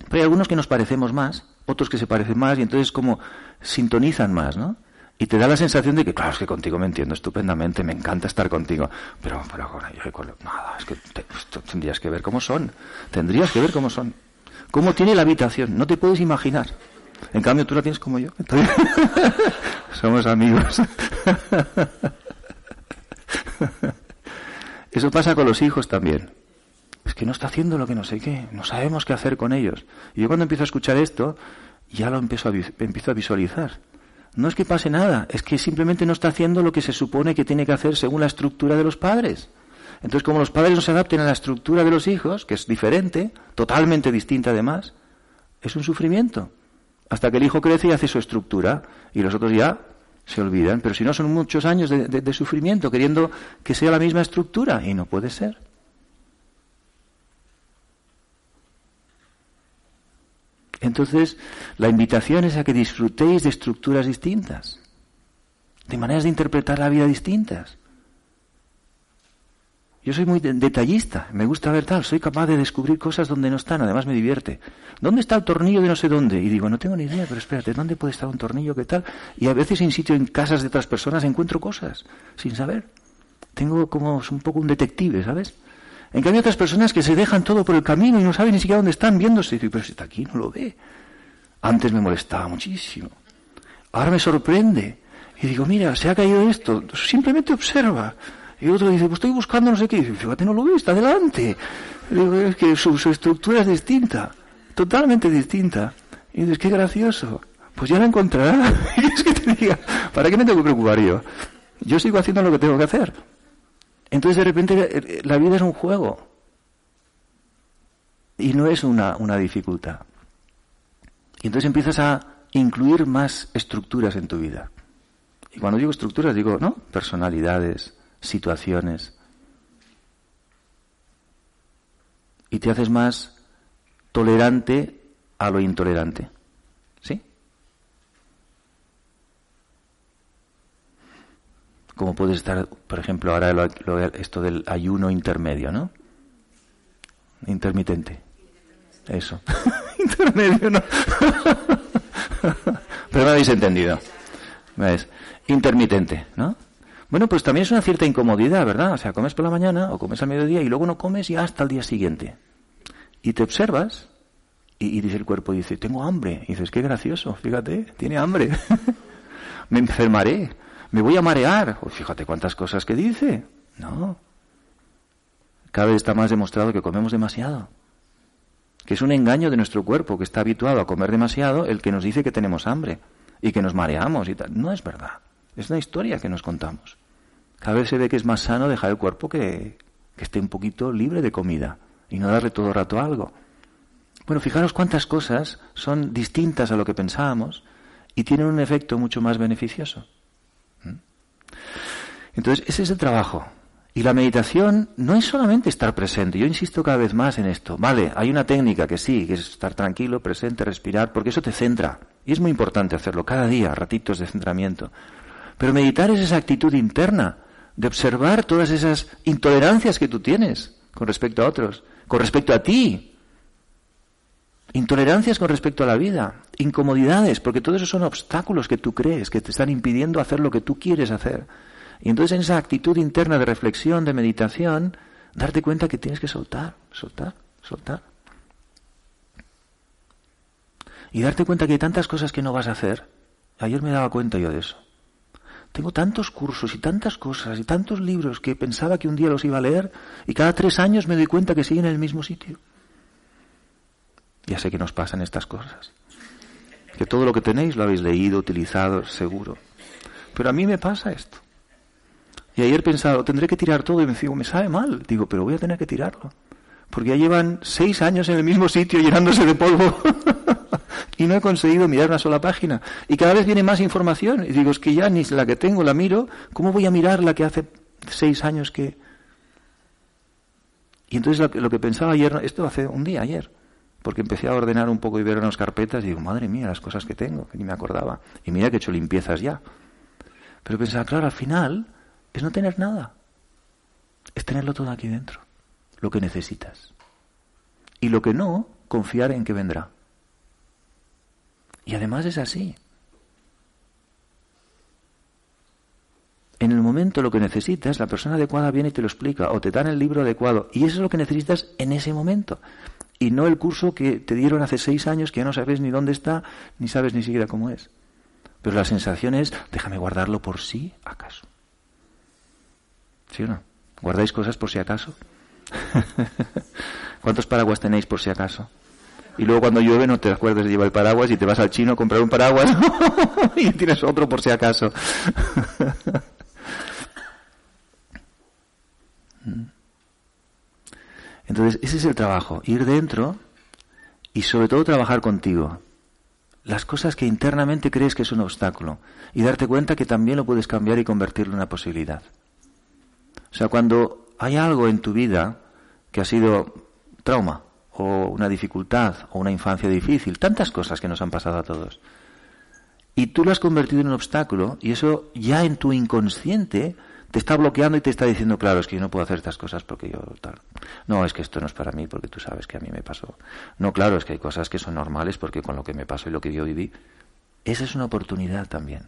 Pero hay algunos que nos parecemos más, otros que se parecen más y entonces como sintonizan más, ¿no? Y te da la sensación de que, claro, es que contigo me entiendo estupendamente, me encanta estar contigo. Pero, pero yo nada, es que tendrías que ver cómo son. Tendrías que ver cómo son. Cómo tiene la habitación, no te puedes imaginar. En cambio, tú la tienes como yo. <laughs> Somos amigos. <laughs> Eso pasa con los hijos también es que no está haciendo lo que no sé qué, no sabemos qué hacer con ellos. Y yo cuando empiezo a escuchar esto, ya lo empiezo a, empiezo a visualizar. No es que pase nada, es que simplemente no está haciendo lo que se supone que tiene que hacer según la estructura de los padres. Entonces, como los padres no se adapten a la estructura de los hijos, que es diferente, totalmente distinta además, es un sufrimiento. Hasta que el hijo crece y hace su estructura, y los otros ya se olvidan. Pero si no, son muchos años de sufrimiento, queriendo que sea la misma estructura, y no puede ser. Entonces, la invitación es a que disfrutéis de estructuras distintas, de maneras de interpretar la vida distintas. Yo soy muy detallista, me gusta ver tal, soy capaz de descubrir cosas donde no están, además me divierte. ¿Dónde está el tornillo de no sé dónde? Y digo, no tengo ni idea, pero espérate, ¿dónde puede estar un tornillo? ¿Qué tal? Y a veces in sitio en casas de otras personas encuentro cosas sin saber. Tengo como un poco un detective, ¿sabes? En cambio, otras personas que se dejan todo por el camino y no saben ni siquiera dónde están viéndose. Y digo, pero si está aquí, no lo ve. Antes me molestaba muchísimo. Ahora me sorprende. Y digo, mira, se ha caído esto. Simplemente observa. Y otro dice, pues estoy buscando no sé qué. Y dice, fíjate, no lo ve, está delante. Y digo, es que su, estructura es distinta. Totalmente distinta. Y dices, qué gracioso. Pues ya la encontrará. <laughs> y es que te diga, ¿para qué me tengo que preocupar yo? Yo sigo haciendo lo que tengo que hacer. Entonces de repente eh, la vida es un juego y no es una, una dificultad. Y entonces empiezas a incluir más estructuras en tu vida. Y cuando digo estructuras digo, ¿no? Personalidades, situaciones. Y te haces más tolerante a lo intolerante. Como puedes estar, por ejemplo, ahora esto del ayuno intermedio, ¿no? Intermitente. Eso. <laughs> intermedio, ¿no? <laughs> Pero me habéis entendido. ¿Ves? Intermitente, ¿no? Bueno, pues también es una cierta incomodidad, ¿verdad? O sea, comes por la mañana o comes al mediodía y luego no comes y hasta el día siguiente. Y te observas y, y dice el cuerpo, dice, tengo hambre. Y dices, qué gracioso, fíjate, tiene hambre. <laughs> me enfermaré me voy a marear. Oh, fíjate cuántas cosas que dice. No. Cada vez está más demostrado que comemos demasiado. Que es un engaño de nuestro cuerpo, que está habituado a comer demasiado, el que nos dice que tenemos hambre y que nos mareamos y tal. No es verdad. Es una historia que nos contamos. Cada vez se ve que es más sano dejar el cuerpo que, que esté un poquito libre de comida y no darle todo el rato algo. Bueno, fijaros cuántas cosas son distintas a lo que pensábamos y tienen un efecto mucho más beneficioso. Entonces, ese es el trabajo. Y la meditación no es solamente estar presente. Yo insisto cada vez más en esto. Vale, hay una técnica que sí, que es estar tranquilo, presente, respirar, porque eso te centra. Y es muy importante hacerlo cada día, ratitos de centramiento. Pero meditar es esa actitud interna de observar todas esas intolerancias que tú tienes con respecto a otros, con respecto a ti. Intolerancias con respecto a la vida, incomodidades, porque todo eso son obstáculos que tú crees que te están impidiendo hacer lo que tú quieres hacer. Y entonces en esa actitud interna de reflexión, de meditación, darte cuenta que tienes que soltar, soltar, soltar. Y darte cuenta que hay tantas cosas que no vas a hacer. Ayer me daba cuenta yo de eso. tengo tantos cursos y tantas cosas y tantos libros que pensaba que un día los iba a leer y cada tres años me doy cuenta que siguen en el mismo sitio. Ya sé que nos pasan estas cosas. Que todo lo que tenéis lo habéis leído, utilizado, seguro. Pero a mí me pasa esto. Y ayer pensaba, tendré que tirar todo y me digo, me sabe mal. Digo, pero voy a tener que tirarlo. Porque ya llevan seis años en el mismo sitio llenándose de polvo. <laughs> y no he conseguido mirar una sola página. Y cada vez viene más información. Y digo, es que ya ni la que tengo la miro. ¿Cómo voy a mirar la que hace seis años que... Y entonces lo que, pensaba ayer, esto hace un día, ayer, porque empecé a ordenar un poco y ver unas carpetas y digo, madre mía, las cosas que tengo, que ni me acordaba. Y mira que he hecho limpiezas ya. Pero pensaba, claro, al final es no tener nada. Es tenerlo todo aquí dentro, lo que necesitas. Y lo que no, confiar en que vendrá. Y además es así. En el momento lo que necesitas, la persona adecuada viene y te lo explica, o te dan el libro adecuado, y eso es lo que necesitas en ese momento. Y no el curso que te dieron hace seis años, que ya no sabes ni dónde está, ni sabes ni siquiera cómo es. Pero la sensación es, déjame guardarlo por si acaso. ¿Guardáis cosas por si acaso? <laughs> ¿Cuántos paraguas tenéis por si acaso? Y luego cuando llueve no te acuerdas de llevar el paraguas y te vas al chino a comprar un paraguas <laughs> y tienes otro por si acaso. <laughs> Entonces, ese es el trabajo, ir dentro y sobre todo trabajar contigo. Las cosas que internamente crees que es un obstáculo y darte cuenta que también lo puedes cambiar y convertirlo en una posibilidad. O sea, cuando hay algo en tu vida que ha sido trauma, o una dificultad, o una infancia difícil, tantas cosas que nos han pasado a todos, y tú lo has convertido en un obstáculo, y eso ya en tu inconsciente te está bloqueando y te está diciendo, claro, es que yo no puedo hacer estas cosas porque yo tal. No, es que esto no es para mí porque tú sabes que a mí me pasó. No, claro, es que hay cosas que son normales porque con lo que me pasó y lo que yo viví, esa es una oportunidad también.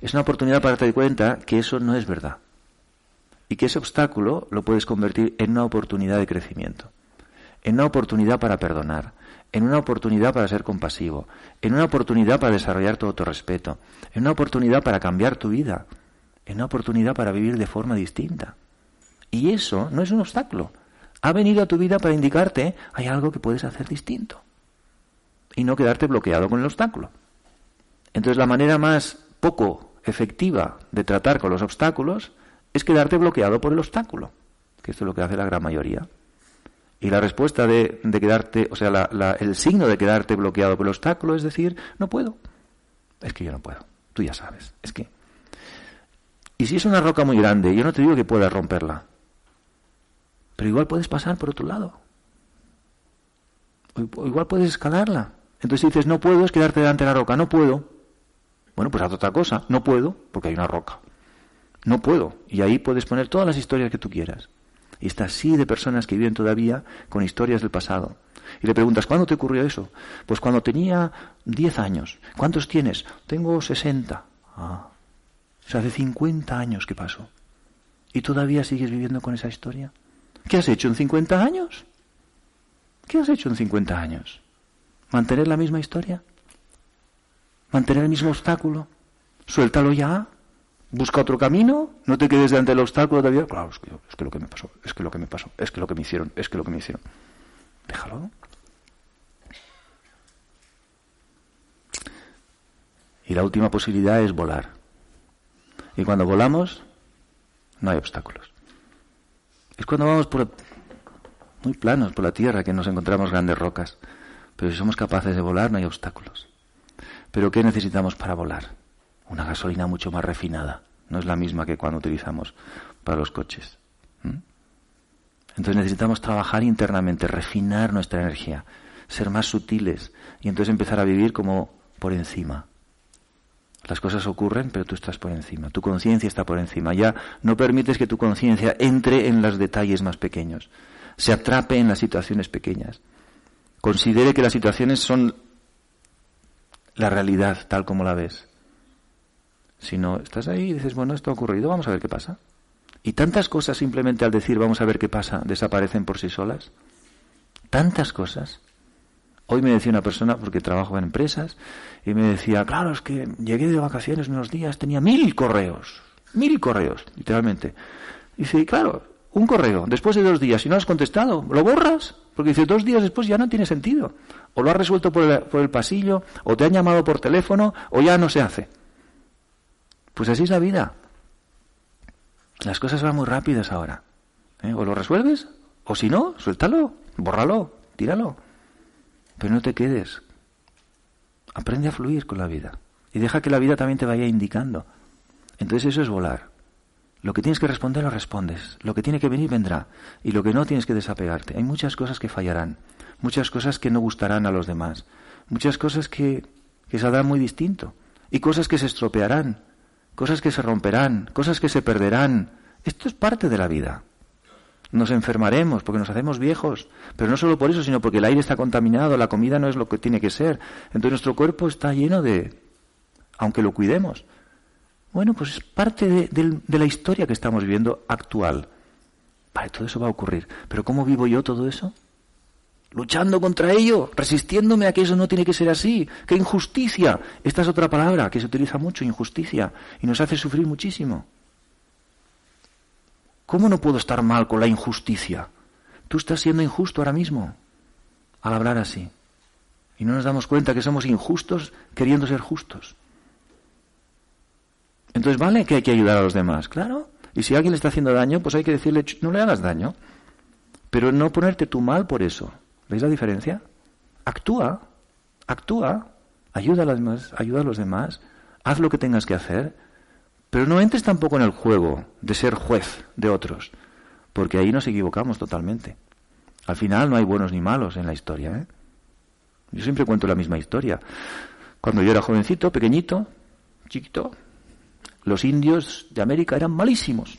Es una oportunidad para darte cuenta que eso no es verdad y que ese obstáculo lo puedes convertir en una oportunidad de crecimiento, en una oportunidad para perdonar, en una oportunidad para ser compasivo, en una oportunidad para desarrollar tu respeto, en una oportunidad para cambiar tu vida, en una oportunidad para vivir de forma distinta. Y eso no es un obstáculo. Ha venido a tu vida para indicarte hay algo que puedes hacer distinto y no quedarte bloqueado con el obstáculo. Entonces la manera más poco efectiva de tratar con los obstáculos es quedarte bloqueado por el obstáculo, que esto es lo que hace la gran mayoría. Y la respuesta de, quedarte, o sea, el signo de quedarte bloqueado por el obstáculo es decir, no puedo. Es que yo no puedo. Tú ya sabes. Es que. Y si es una roca muy grande, yo no te digo que puedas romperla. Pero igual puedes pasar por otro lado. O igual puedes escalarla. Entonces si dices, no puedo, es quedarte delante de la roca. No puedo. Bueno, pues haz otra cosa. No puedo, porque hay una roca. No puedo. Y ahí puedes poner todas las historias que tú quieras. Y está así de personas que viven todavía con historias del pasado. Y le preguntas, ¿cuándo te ocurrió eso? Pues cuando tenía 10 años. ¿Cuántos tienes? Tengo 60. Ah. O sea, hace 50 años que pasó. ¿Y todavía sigues viviendo con esa historia? ¿Qué has hecho en 50 años? ¿Qué has hecho en 50 años? ¿Mantener la misma historia? ¿Mantener el mismo obstáculo? Suéltalo ya. Busca otro camino, no te quedes delante del obstáculo todavía. Claro, es que, es que lo que me pasó, es que lo que me pasó, es que lo que me hicieron, es que lo que me hicieron. Déjalo. Y la última posibilidad es volar. Y cuando volamos, no hay obstáculos. Es cuando vamos por muy planos por la tierra que nos encontramos grandes rocas. Pero si somos capaces de volar, no hay obstáculos. Pero ¿qué necesitamos para volar? Una gasolina mucho más refinada. No es la misma que cuando utilizamos para los coches. Entonces necesitamos trabajar internamente, refinar nuestra energía, ser más sutiles y entonces empezar a vivir como por encima. Las cosas ocurren, pero tú estás por encima. Tu conciencia está por encima. Ya no permites que tu conciencia entre en los detalles más pequeños, se atrape en las situaciones pequeñas. Considere que las situaciones son la realidad tal como la ves sino estás ahí y dices, bueno, esto ha ocurrido, vamos a ver qué pasa. Y tantas cosas simplemente al decir vamos a ver qué pasa desaparecen por sí solas. Tantas cosas. Hoy me decía una persona, porque trabajo en empresas, y me decía, claro, es que llegué de vacaciones unos días, tenía mil correos, mil correos, literalmente. Dice, claro, un correo, después de dos días, si no has contestado, ¿lo borras? Porque dice, dos días después ya no tiene sentido. O lo has resuelto por el, por el pasillo, o te han llamado por teléfono, o ya no se hace. Pues así es la vida. Las cosas van muy rápidas ahora. ¿eh? O lo resuelves, o si no, suéltalo, bórralo, tíralo. Pero no te quedes. Aprende a fluir con la vida. Y deja que la vida también te vaya indicando. Entonces eso es volar. Lo que tienes que responder lo respondes. Lo que tiene que venir vendrá. Y lo que no tienes que desapegarte. Hay muchas cosas que fallarán. Muchas cosas que no gustarán a los demás. Muchas cosas que, que saldrán muy distinto. Y cosas que se estropearán. Cosas que se romperán. Cosas que se perderán. Esto es parte de la vida nos enfermaremos porque nos hacemos viejos, pero no solo por eso, sino porque el aire está contaminado, la comida no es lo que tiene que ser. Entonces nuestro cuerpo está lleno de, aunque lo cuidemos. Bueno, pues es parte de, la historia que estamos viviendo actual. Vale, todo eso va a ocurrir. Pero ¿cómo vivo yo todo eso? Luchando contra ello, resistiéndome a que eso no tiene que ser así. ¡Qué injusticia! Esta es otra palabra que se utiliza mucho, injusticia, y nos hace sufrir muchísimo. ¿Cómo no puedo estar mal con la injusticia? Tú estás siendo injusto ahora mismo al hablar así. Y no nos damos cuenta que somos injustos queriendo ser justos. Entonces, ¿vale que hay que ayudar a los demás? Claro. Y si alguien le está haciendo daño, pues hay que decirle, no le hagas daño. Pero no ponerte tú mal por eso. ¿Veis la diferencia? Actúa, actúa, ayuda a los demás, ayuda a los demás, haz lo que tengas que hacer, pero no entres tampoco en el juego de ser juez de otros, porque ahí nos equivocamos totalmente. Al final no hay buenos ni malos en la historia. ¿eh? Yo siempre cuento la misma historia. Cuando yo era jovencito, pequeñito, chiquito, los indios de América eran malísimos.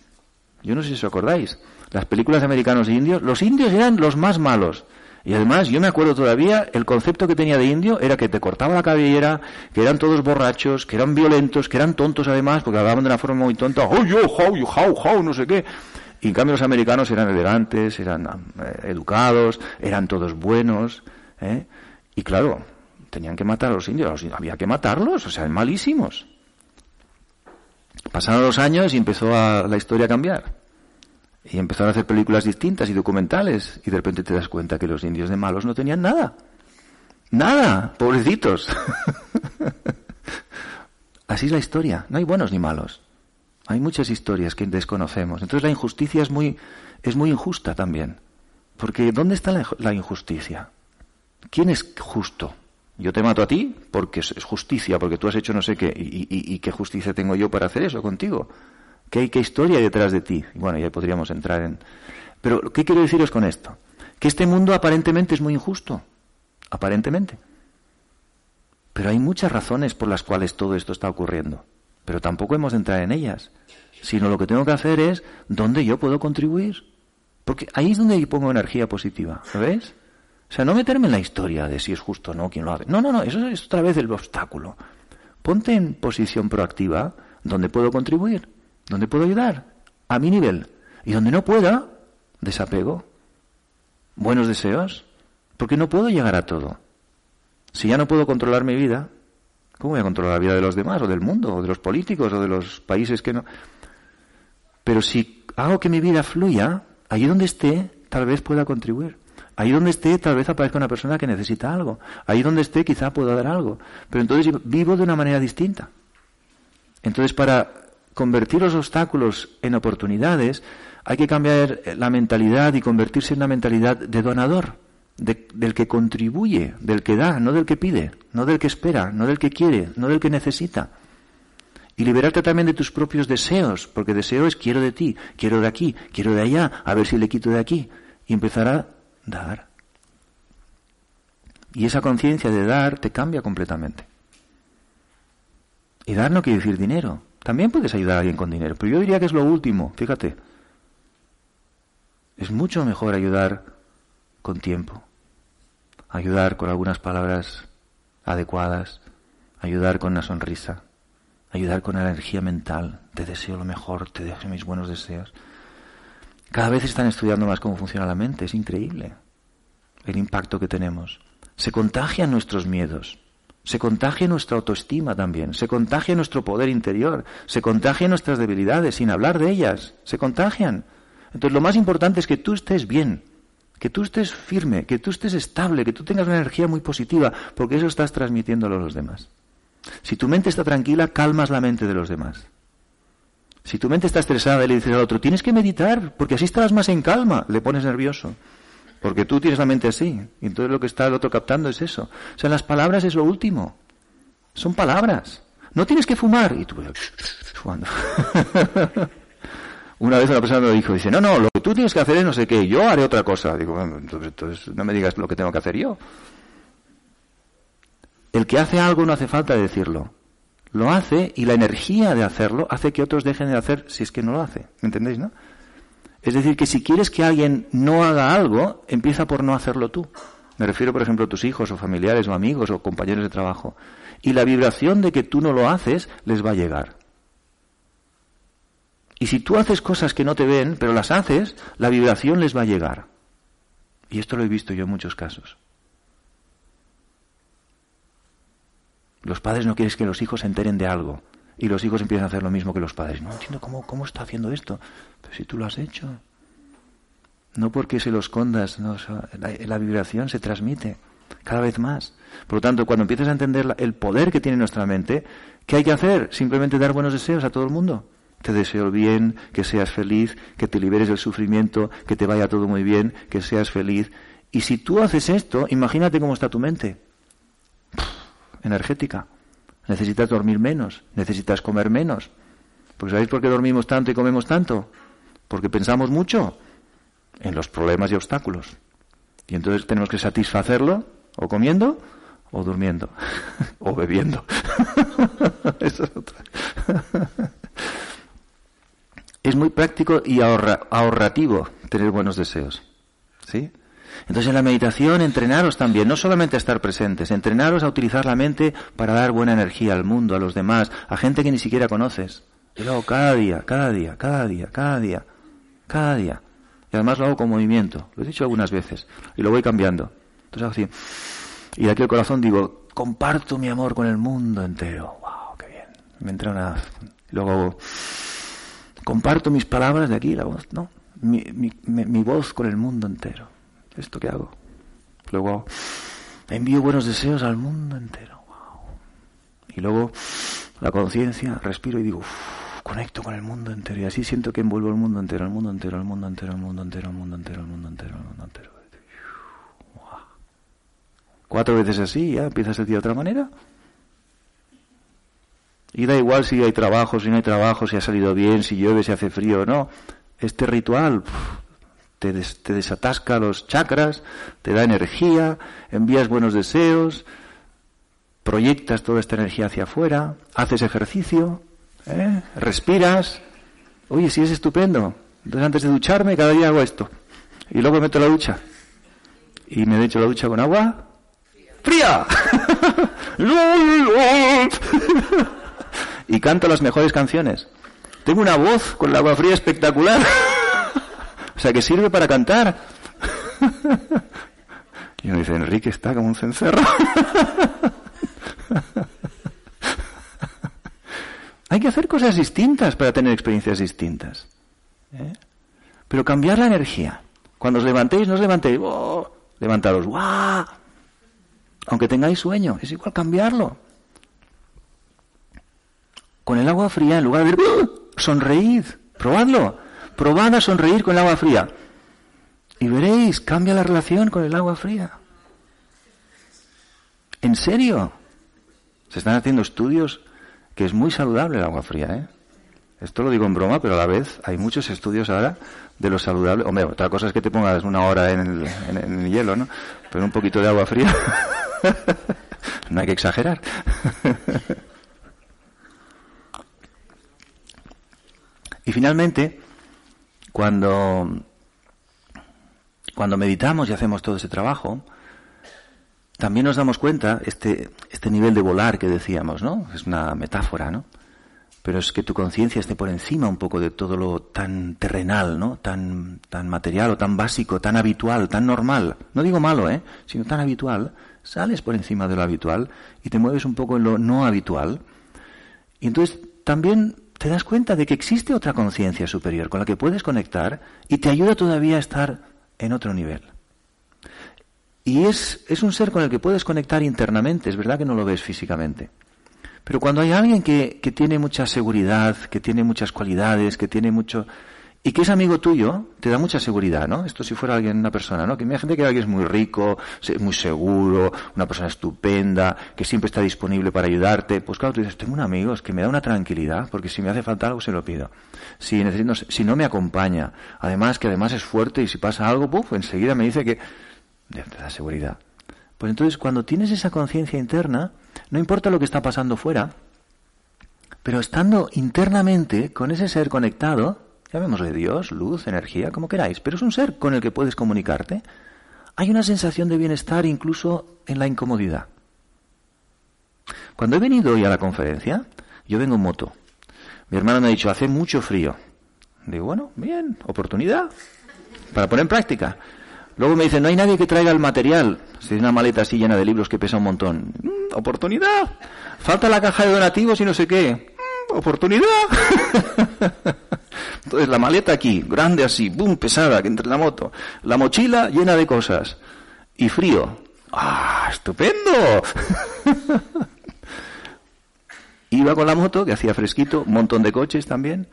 Yo no sé si os acordáis. Las películas de americanos e indios, los indios eran los más malos. Y además, yo me acuerdo todavía, el concepto que tenía de indio era que te cortaba la cabellera, que eran todos borrachos, que eran violentos, que eran tontos además, porque hablaban de una forma muy tonta, oh yo, how, you, how, how, no sé qué. Y en cambio los americanos eran elegantes, eran eh, educados, eran todos buenos, ¿eh? Y claro, tenían que matar a los indios, había que matarlos, o sea, malísimos. Pasaron los años y empezó la historia a cambiar. Y empezaron a hacer películas distintas y documentales. Y de repente te das cuenta que los indios de malos no tenían nada. Nada, pobrecitos. <laughs> Así es la historia. No hay buenos ni malos. Hay muchas historias que desconocemos. Entonces la injusticia es muy, es muy injusta también. Porque ¿dónde está la, injusticia? ¿Quién es justo? Yo te mato a ti porque es justicia, porque tú has hecho no sé qué. y qué justicia tengo yo para hacer eso contigo? ¿Qué, qué historia detrás de ti? Bueno, ya podríamos entrar en... Pero, ¿qué quiero deciros con esto? Que este mundo aparentemente es muy injusto. Aparentemente. Pero hay muchas razones por las cuales todo esto está ocurriendo. Pero tampoco hemos de entrar en ellas. Sino lo que tengo que hacer es dónde yo puedo contribuir. Porque ahí es donde yo pongo energía positiva. ¿Lo ves? O sea, no meterme en la historia de si es justo o no quien lo hace. No, no, no, eso es otra vez el obstáculo. Ponte en posición proactiva donde puedo contribuir. ¿Dónde puedo ayudar? A mi nivel. Y donde no pueda, desapego. Buenos deseos. Porque no puedo llegar a todo. Si ya no puedo controlar mi vida, ¿cómo voy a controlar la vida de los demás, o del mundo, o de los políticos, o de los países que no? Pero si hago que mi vida fluya, allí donde esté, tal vez pueda contribuir. Ahí donde esté, tal vez aparezca una persona que necesita algo. Ahí donde esté, quizá pueda dar algo. Pero entonces vivo de una manera distinta. Entonces, para convertir los obstáculos en oportunidades, hay que cambiar la mentalidad y convertirse en una mentalidad de donador, del que contribuye, del que da, no del que pide, no del que espera, no del que quiere, no del que necesita. Y liberarte también de tus propios deseos, porque deseo es quiero de ti, quiero de aquí, quiero de allá, a ver si le quito de aquí. Y empezar a dar. Y esa conciencia de dar te cambia completamente. Y dar no quiere decir dinero, también puedes ayudar a alguien con dinero, pero yo diría que es lo último, fíjate. Es mucho mejor ayudar con tiempo, ayudar con algunas palabras adecuadas, ayudar con una sonrisa, ayudar con energía mental, te deseo lo mejor, te dejo mis buenos deseos. Cada vez están estudiando más cómo funciona la mente, es increíble el impacto que tenemos. se contagian nuestros miedos, se contagia nuestra autoestima también, se contagia nuestro poder interior, se contagian nuestras debilidades, sin hablar de ellas, se contagian. Entonces lo más importante es que tú estés bien, que tú estés firme, que tú estés estable, que tú tengas una energía muy positiva, porque eso estás transmitiéndolo a los demás. Si tu mente está tranquila, calmas la mente de los demás. Si tu mente está estresada y le dices al otro, tienes que meditar, porque así estarás más en calma, le pones nervioso. Porque tú tienes la mente así. Y entonces lo que está el otro captando es eso. O sea, las palabras es lo último. Son palabras. No tienes que fumar. Y tú, <laughs> fumando. <laughs> Una vez una persona me dijo, dice, no, no, lo que tú tienes que hacer es no sé qué, yo haré otra cosa. Digo, bueno, entonces no me digas lo que tengo que hacer yo. El que hace algo no hace falta decirlo. Lo hace y la energía de hacerlo hace que otros dejen de hacer si es que no lo hace. ¿Me entendéis, no? Es decir, que si quieres que alguien no haga algo, empieza por no hacerlo tú. Me refiero, por ejemplo, a tus hijos o familiares o amigos o compañeros de trabajo. Y la vibración de que tú no lo haces les va a llegar. Y si tú haces cosas que no te ven, pero las haces, la vibración les va a llegar. Y esto lo he visto yo en muchos casos. Los padres no quieren que los hijos se enteren de algo. Y los hijos empiezan a hacer lo mismo que los padres. No entiendo cómo, cómo está haciendo esto. Pero si tú lo has hecho. No porque se lo escondas, no, la, vibración se transmite cada vez más. Por lo tanto, cuando empiezas a entender el poder que tiene nuestra mente, ¿qué hay que hacer? Simplemente dar buenos deseos a todo el mundo. Te deseo bien, que seas feliz, que te liberes del sufrimiento, que te vaya todo muy bien, que seas feliz. Y si tú haces esto, imagínate cómo está tu mente energética. Necesitas dormir menos, necesitas comer menos. Porque ¿sabéis por qué dormimos tanto y comemos tanto? Porque pensamos mucho en los problemas y obstáculos. Y entonces tenemos que satisfacerlo o comiendo o durmiendo <laughs> o bebiendo. <laughs> Es es muy práctico y ahorrativo tener buenos deseos. ¿Sí? Entonces en la meditación entrenaros también, no solamente a estar presentes, entrenaros a utilizar la mente para dar buena energía al mundo, a los demás, a gente que ni siquiera conoces. Y luego cada día, cada día, cada día, cada día, cada día. Y además lo hago con movimiento, lo he dicho algunas veces, y lo voy cambiando. Entonces hago así. Y de aquí el corazón digo, comparto mi amor con el mundo entero. ¡Wow! ¡Qué bien! Me entra una... Luego comparto mis palabras de aquí, la voz, ¿no? Mi, mi voz con el mundo entero. ¿Esto qué hago? Luego envío buenos deseos al mundo entero. Y luego la conciencia, respiro y digo, conecto con el mundo entero. Y así siento que envuelvo el mundo entero, el mundo entero, el mundo entero, el mundo entero, el mundo entero, el mundo entero, el mundo entero. Cuatro veces así, ya empiezas a decir de otra manera. Y da igual si hay trabajo, si no hay trabajo, si ha salido bien, si llueve, si hace frío o no. Este ritual, te, desatasca los chakras, te da energía, envías buenos deseos, proyectas toda esta energía hacia afuera, haces ejercicio, ¿eh? respiras. Oye, sí es estupendo. Entonces antes de ducharme cada día hago esto. Y luego me meto la ducha. Y me echo la ducha con agua fría. <laughs> <laughs> y canto las mejores canciones. Tengo una voz con el agua fría espectacular. <laughs> O sea, que sirve para cantar. <laughs> y uno dice, Enrique está como un cencerro. <laughs> Hay que hacer cosas distintas para tener experiencias distintas. ¿eh? Pero cambiar la energía. Cuando os levantéis, no os levantéis, oh, levantaros, ¡guau! Aunque tengáis sueño, es igual cambiarlo. Con el agua fría, en lugar de sonreíd, probadlo. Probad a sonreír con el agua fría. Y veréis, cambia la relación con el agua fría. ¿En serio? Se están haciendo estudios que es muy saludable el agua fría, ¿eh? Esto lo digo en broma, pero a la vez hay muchos estudios ahora de lo saludable. Hombre, otra cosa es que te pongas una hora en el, en el hielo, ¿no? Pero un poquito de agua fría. <laughs> no hay que exagerar. <laughs> y finalmente, cuando, cuando meditamos y hacemos todo ese trabajo, también nos damos cuenta, este, este nivel de volar que decíamos, ¿no? Es una metáfora, ¿no? Pero es que tu conciencia esté por encima un poco de todo lo tan terrenal, ¿no? Tan, tan material o tan básico, tan habitual, tan normal. No digo malo, ¿eh? Sino tan habitual. sales por encima de lo habitual y te mueves un poco en lo no habitual. Y entonces también te das cuenta de que existe otra conciencia superior con la que puedes conectar y te ayuda todavía a estar en otro nivel. Y es, es un ser con el que puedes conectar internamente, es verdad que no lo ves físicamente. Pero cuando hay alguien que, que tiene mucha seguridad, que tiene muchas cualidades, que tiene mucho, y que es amigo tuyo, te da mucha seguridad, ¿no? Esto si fuera alguien, una persona, ¿no? Que hay gente que alguien es muy rico, muy seguro, una persona estupenda, que siempre está disponible para ayudarte. Pues claro, tú dices, tengo un amigo, es que me da una tranquilidad, porque si me hace falta algo se lo pido. Si necesito, si no me acompaña, además que además es fuerte y si pasa algo, puf, enseguida me dice que te da seguridad. Pues entonces cuando tienes esa conciencia interna, no importa lo que está pasando fuera, pero estando internamente con ese ser conectado, llamémosle Dios, luz, energía, como queráis, pero es un ser con el que puedes comunicarte, hay una sensación de bienestar incluso en la incomodidad. Cuando he venido hoy a la conferencia, yo vengo en moto. Mi hermano me ha dicho, hace mucho frío. Digo, bueno, bien, oportunidad para poner en práctica. Luego me dice, no hay nadie que traiga el material. Si es una maleta así llena de libros que pesa un montón. Mm, oportunidad. Falta la caja de donativos y no sé qué. Oportunidad. <laughs> Entonces la maleta aquí, grande así, boom, pesada, que entre la moto. La mochila llena de cosas. Y frío. ¡Ah, estupendo! <laughs> Iba con la moto, que hacía fresquito, montón de coches también,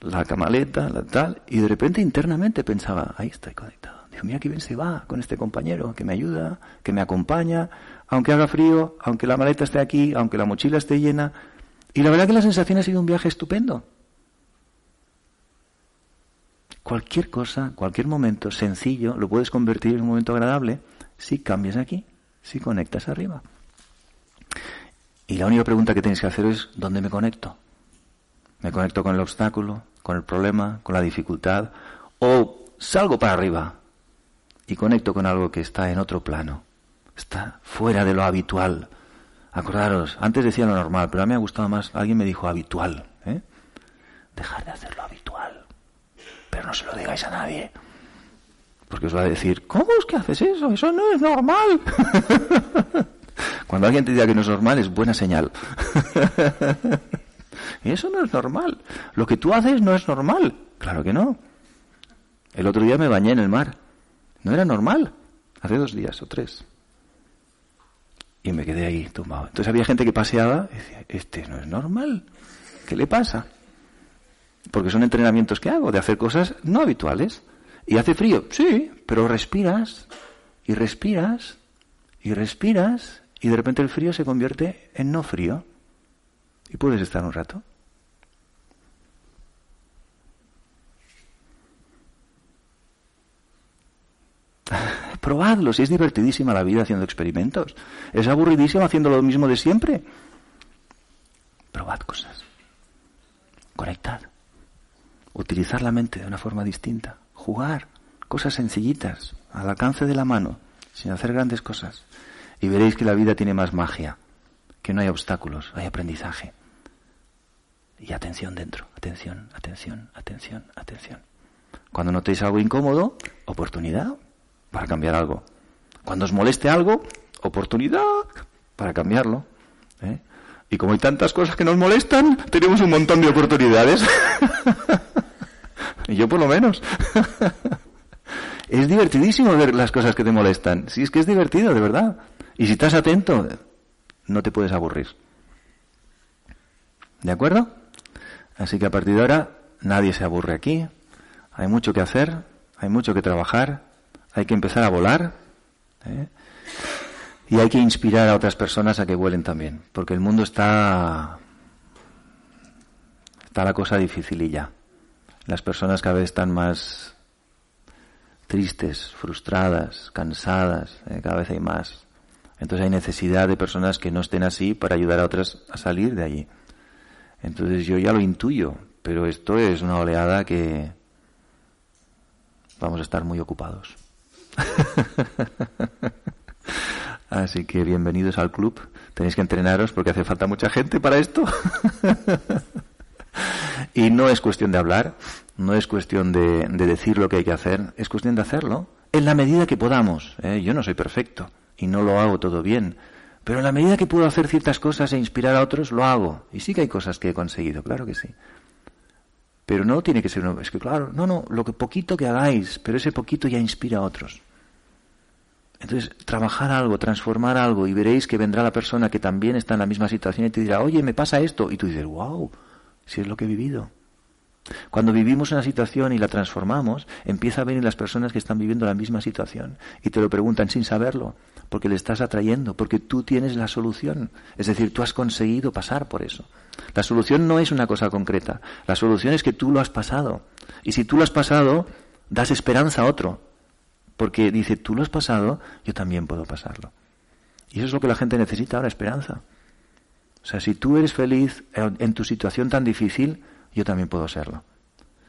la camaleta, la tal, y de repente internamente pensaba, ahí estoy conectado. Dijo, mira qué bien se va con este compañero, que me ayuda, que me acompaña, aunque haga frío, aunque la maleta esté aquí, aunque la mochila esté llena. Y la verdad que la sensación ha sido un viaje estupendo. Cualquier cosa, cualquier momento sencillo, lo puedes convertir en un momento agradable si cambias aquí, si conectas arriba. Y la única pregunta que tienes que hacer es, ¿dónde me conecto? ¿Me conecto con el obstáculo, con el problema, con la dificultad? ¿O salgo para arriba y conecto con algo que está en otro plano? Está fuera de lo habitual. Acordaros, antes decía lo normal, pero a mí me ha gustado más, alguien me dijo habitual. ¿eh? Dejar de hacer lo habitual pero no se lo digáis a nadie. Porque os va a decir, ¿cómo es que haces eso? Eso no es normal. <laughs> Cuando alguien te diga que no es normal es buena señal. <laughs> eso no es normal. Lo que tú haces no es normal. Claro que no. El otro día me bañé en el mar. No era normal. Hace dos días o tres. Y me quedé ahí tumbado. Entonces había gente que paseaba y decía, este no es normal. ¿Qué le pasa? Porque son entrenamientos que hago, de hacer cosas no habituales. ¿Y hace frío? Sí, pero respiras, y respiras, y respiras, y de repente el frío se convierte en no frío. Y puedes estar un rato. Probadlo, si es divertidísima la vida haciendo experimentos. Es aburridísimo haciendo lo mismo de siempre. Probad cosas. Conectad utilizar la mente de una forma distinta, jugar, cosas sencillitas, al alcance de la mano, sin hacer grandes cosas. Y veréis que la vida tiene más magia, que no hay obstáculos, hay aprendizaje. Y atención dentro, atención, atención, atención, atención. Cuando notéis algo incómodo, oportunidad para cambiar algo. Cuando os moleste algo, oportunidad para cambiarlo. ¿eh? Y como hay tantas cosas que nos molestan, tenemos un montón de oportunidades. <laughs> y yo por lo menos. <laughs> es divertidísimo ver las cosas que te molestan. Si es que es divertido, de verdad. Y si estás atento, no te puedes aburrir. ¿De acuerdo? Así que a partir de ahora nadie se aburre aquí. Hay mucho que hacer, hay mucho que trabajar, hay que empezar a volar. ¿eh? Y hay que inspirar a otras personas a que vuelen también, porque el mundo está está la cosa difícil y ya. Las personas cada vez están más tristes, frustradas, cansadas, eh, cada vez hay más. Entonces hay necesidad de personas que no estén así para ayudar a otras a salir de allí. Entonces yo ya lo intuyo, pero esto es una oleada que vamos a estar muy ocupados. <laughs> Así que bienvenidos al club. Tenéis que entrenaros porque hace falta mucha gente para esto. <laughs> y no es cuestión de hablar, no es cuestión de, decir lo que hay que hacer, es cuestión de hacerlo en la medida que podamos. ¿eh? Yo no soy perfecto y no lo hago todo bien. Pero en la medida que puedo hacer ciertas cosas e inspirar a otros, lo hago. Y sí que hay cosas que he conseguido, claro que sí. Pero no tiene que ser, es que claro, no, no, lo que poquito que hagáis, pero ese poquito ya inspira a otros. Entonces, trabajar algo, transformar algo, y veréis que vendrá la persona que también está en la misma situación y te dirá, oye, me pasa esto. Y tú dices, wow, si es lo que he vivido. Cuando vivimos una situación y la transformamos, empieza a venir las personas que están viviendo la misma situación y te lo preguntan sin saberlo, porque le estás atrayendo, porque tú tienes la solución. Es decir, tú has conseguido pasar por eso. La solución no es una cosa concreta, la solución es que tú lo has pasado. Y si tú lo has pasado, das esperanza a otro, porque dice, tú lo has pasado, yo también puedo pasarlo. Y eso es lo que la gente necesita ahora, esperanza. O sea, si tú eres feliz en tu situación tan difícil, yo también puedo serlo.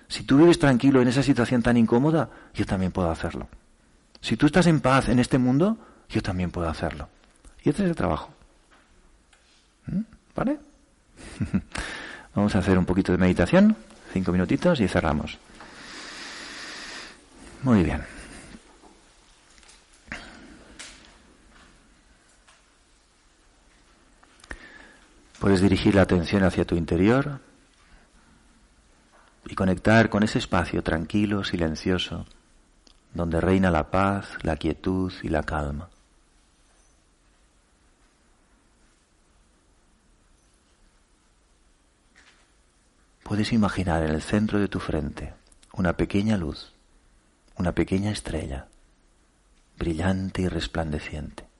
Si tú vives tranquilo en esa situación tan incómoda, yo también puedo hacerlo. Si tú estás en paz en este mundo, yo también puedo hacerlo. Y este es el trabajo. ¿Mm? ¿Vale? <laughs> Vamos a hacer un poquito de meditación, cinco minutitos y cerramos. Muy bien. Puedes dirigir la atención hacia tu interior y conectar con ese espacio tranquilo, silencioso, donde reina la paz, la quietud y la calma. Puedes imaginar en el centro de tu frente una pequeña luz, una pequeña estrella, brillante y resplandeciente.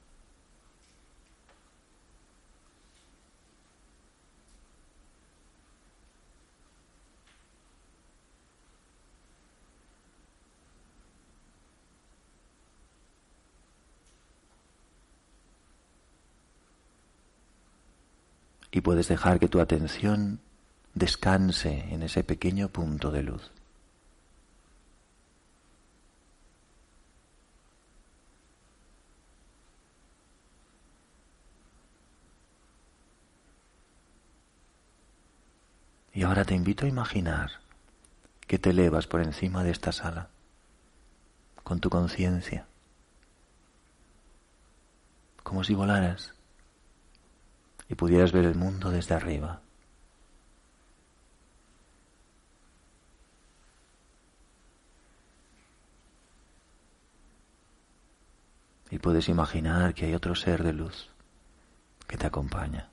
Y puedes dejar que tu atención descanse en ese pequeño punto de luz. Y ahora te invito a imaginar que te elevas por encima de esta sala con tu conciencia, como si volaras y pudieras ver el mundo desde arriba. Y puedes imaginar que hay otro ser de luz que te acompaña,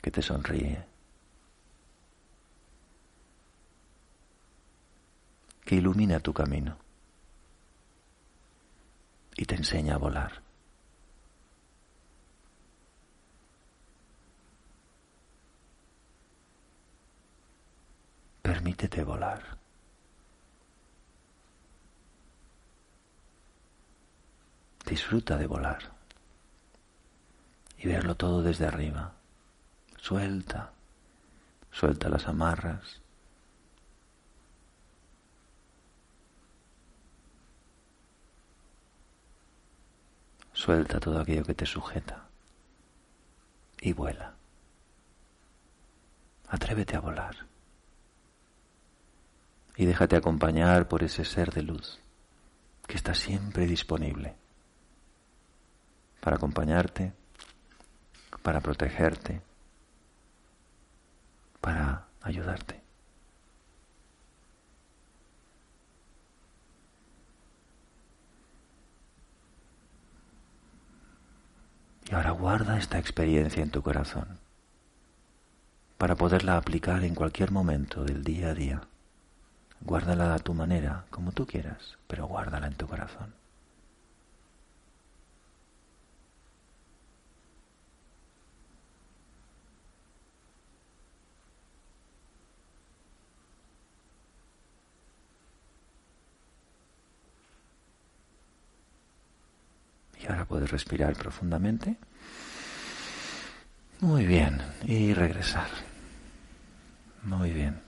que te sonríe, que ilumina tu camino y te enseña a volar. Permítete volar. Disfruta de volar y verlo todo desde arriba. Suelta, suelta las amarras. Suelta todo aquello que te sujeta y vuela. Atrévete a volar y déjate acompañar por ese ser de luz que está siempre disponible para acompañarte, para protegerte, para ayudarte. Y ahora guarda esta experiencia en tu corazón para poderla aplicar en cualquier momento del día a día. Guárdala a tu manera, como tú quieras, pero guárdala en tu corazón. Y ahora puedes respirar profundamente. Muy bien. Y regresar. Muy bien.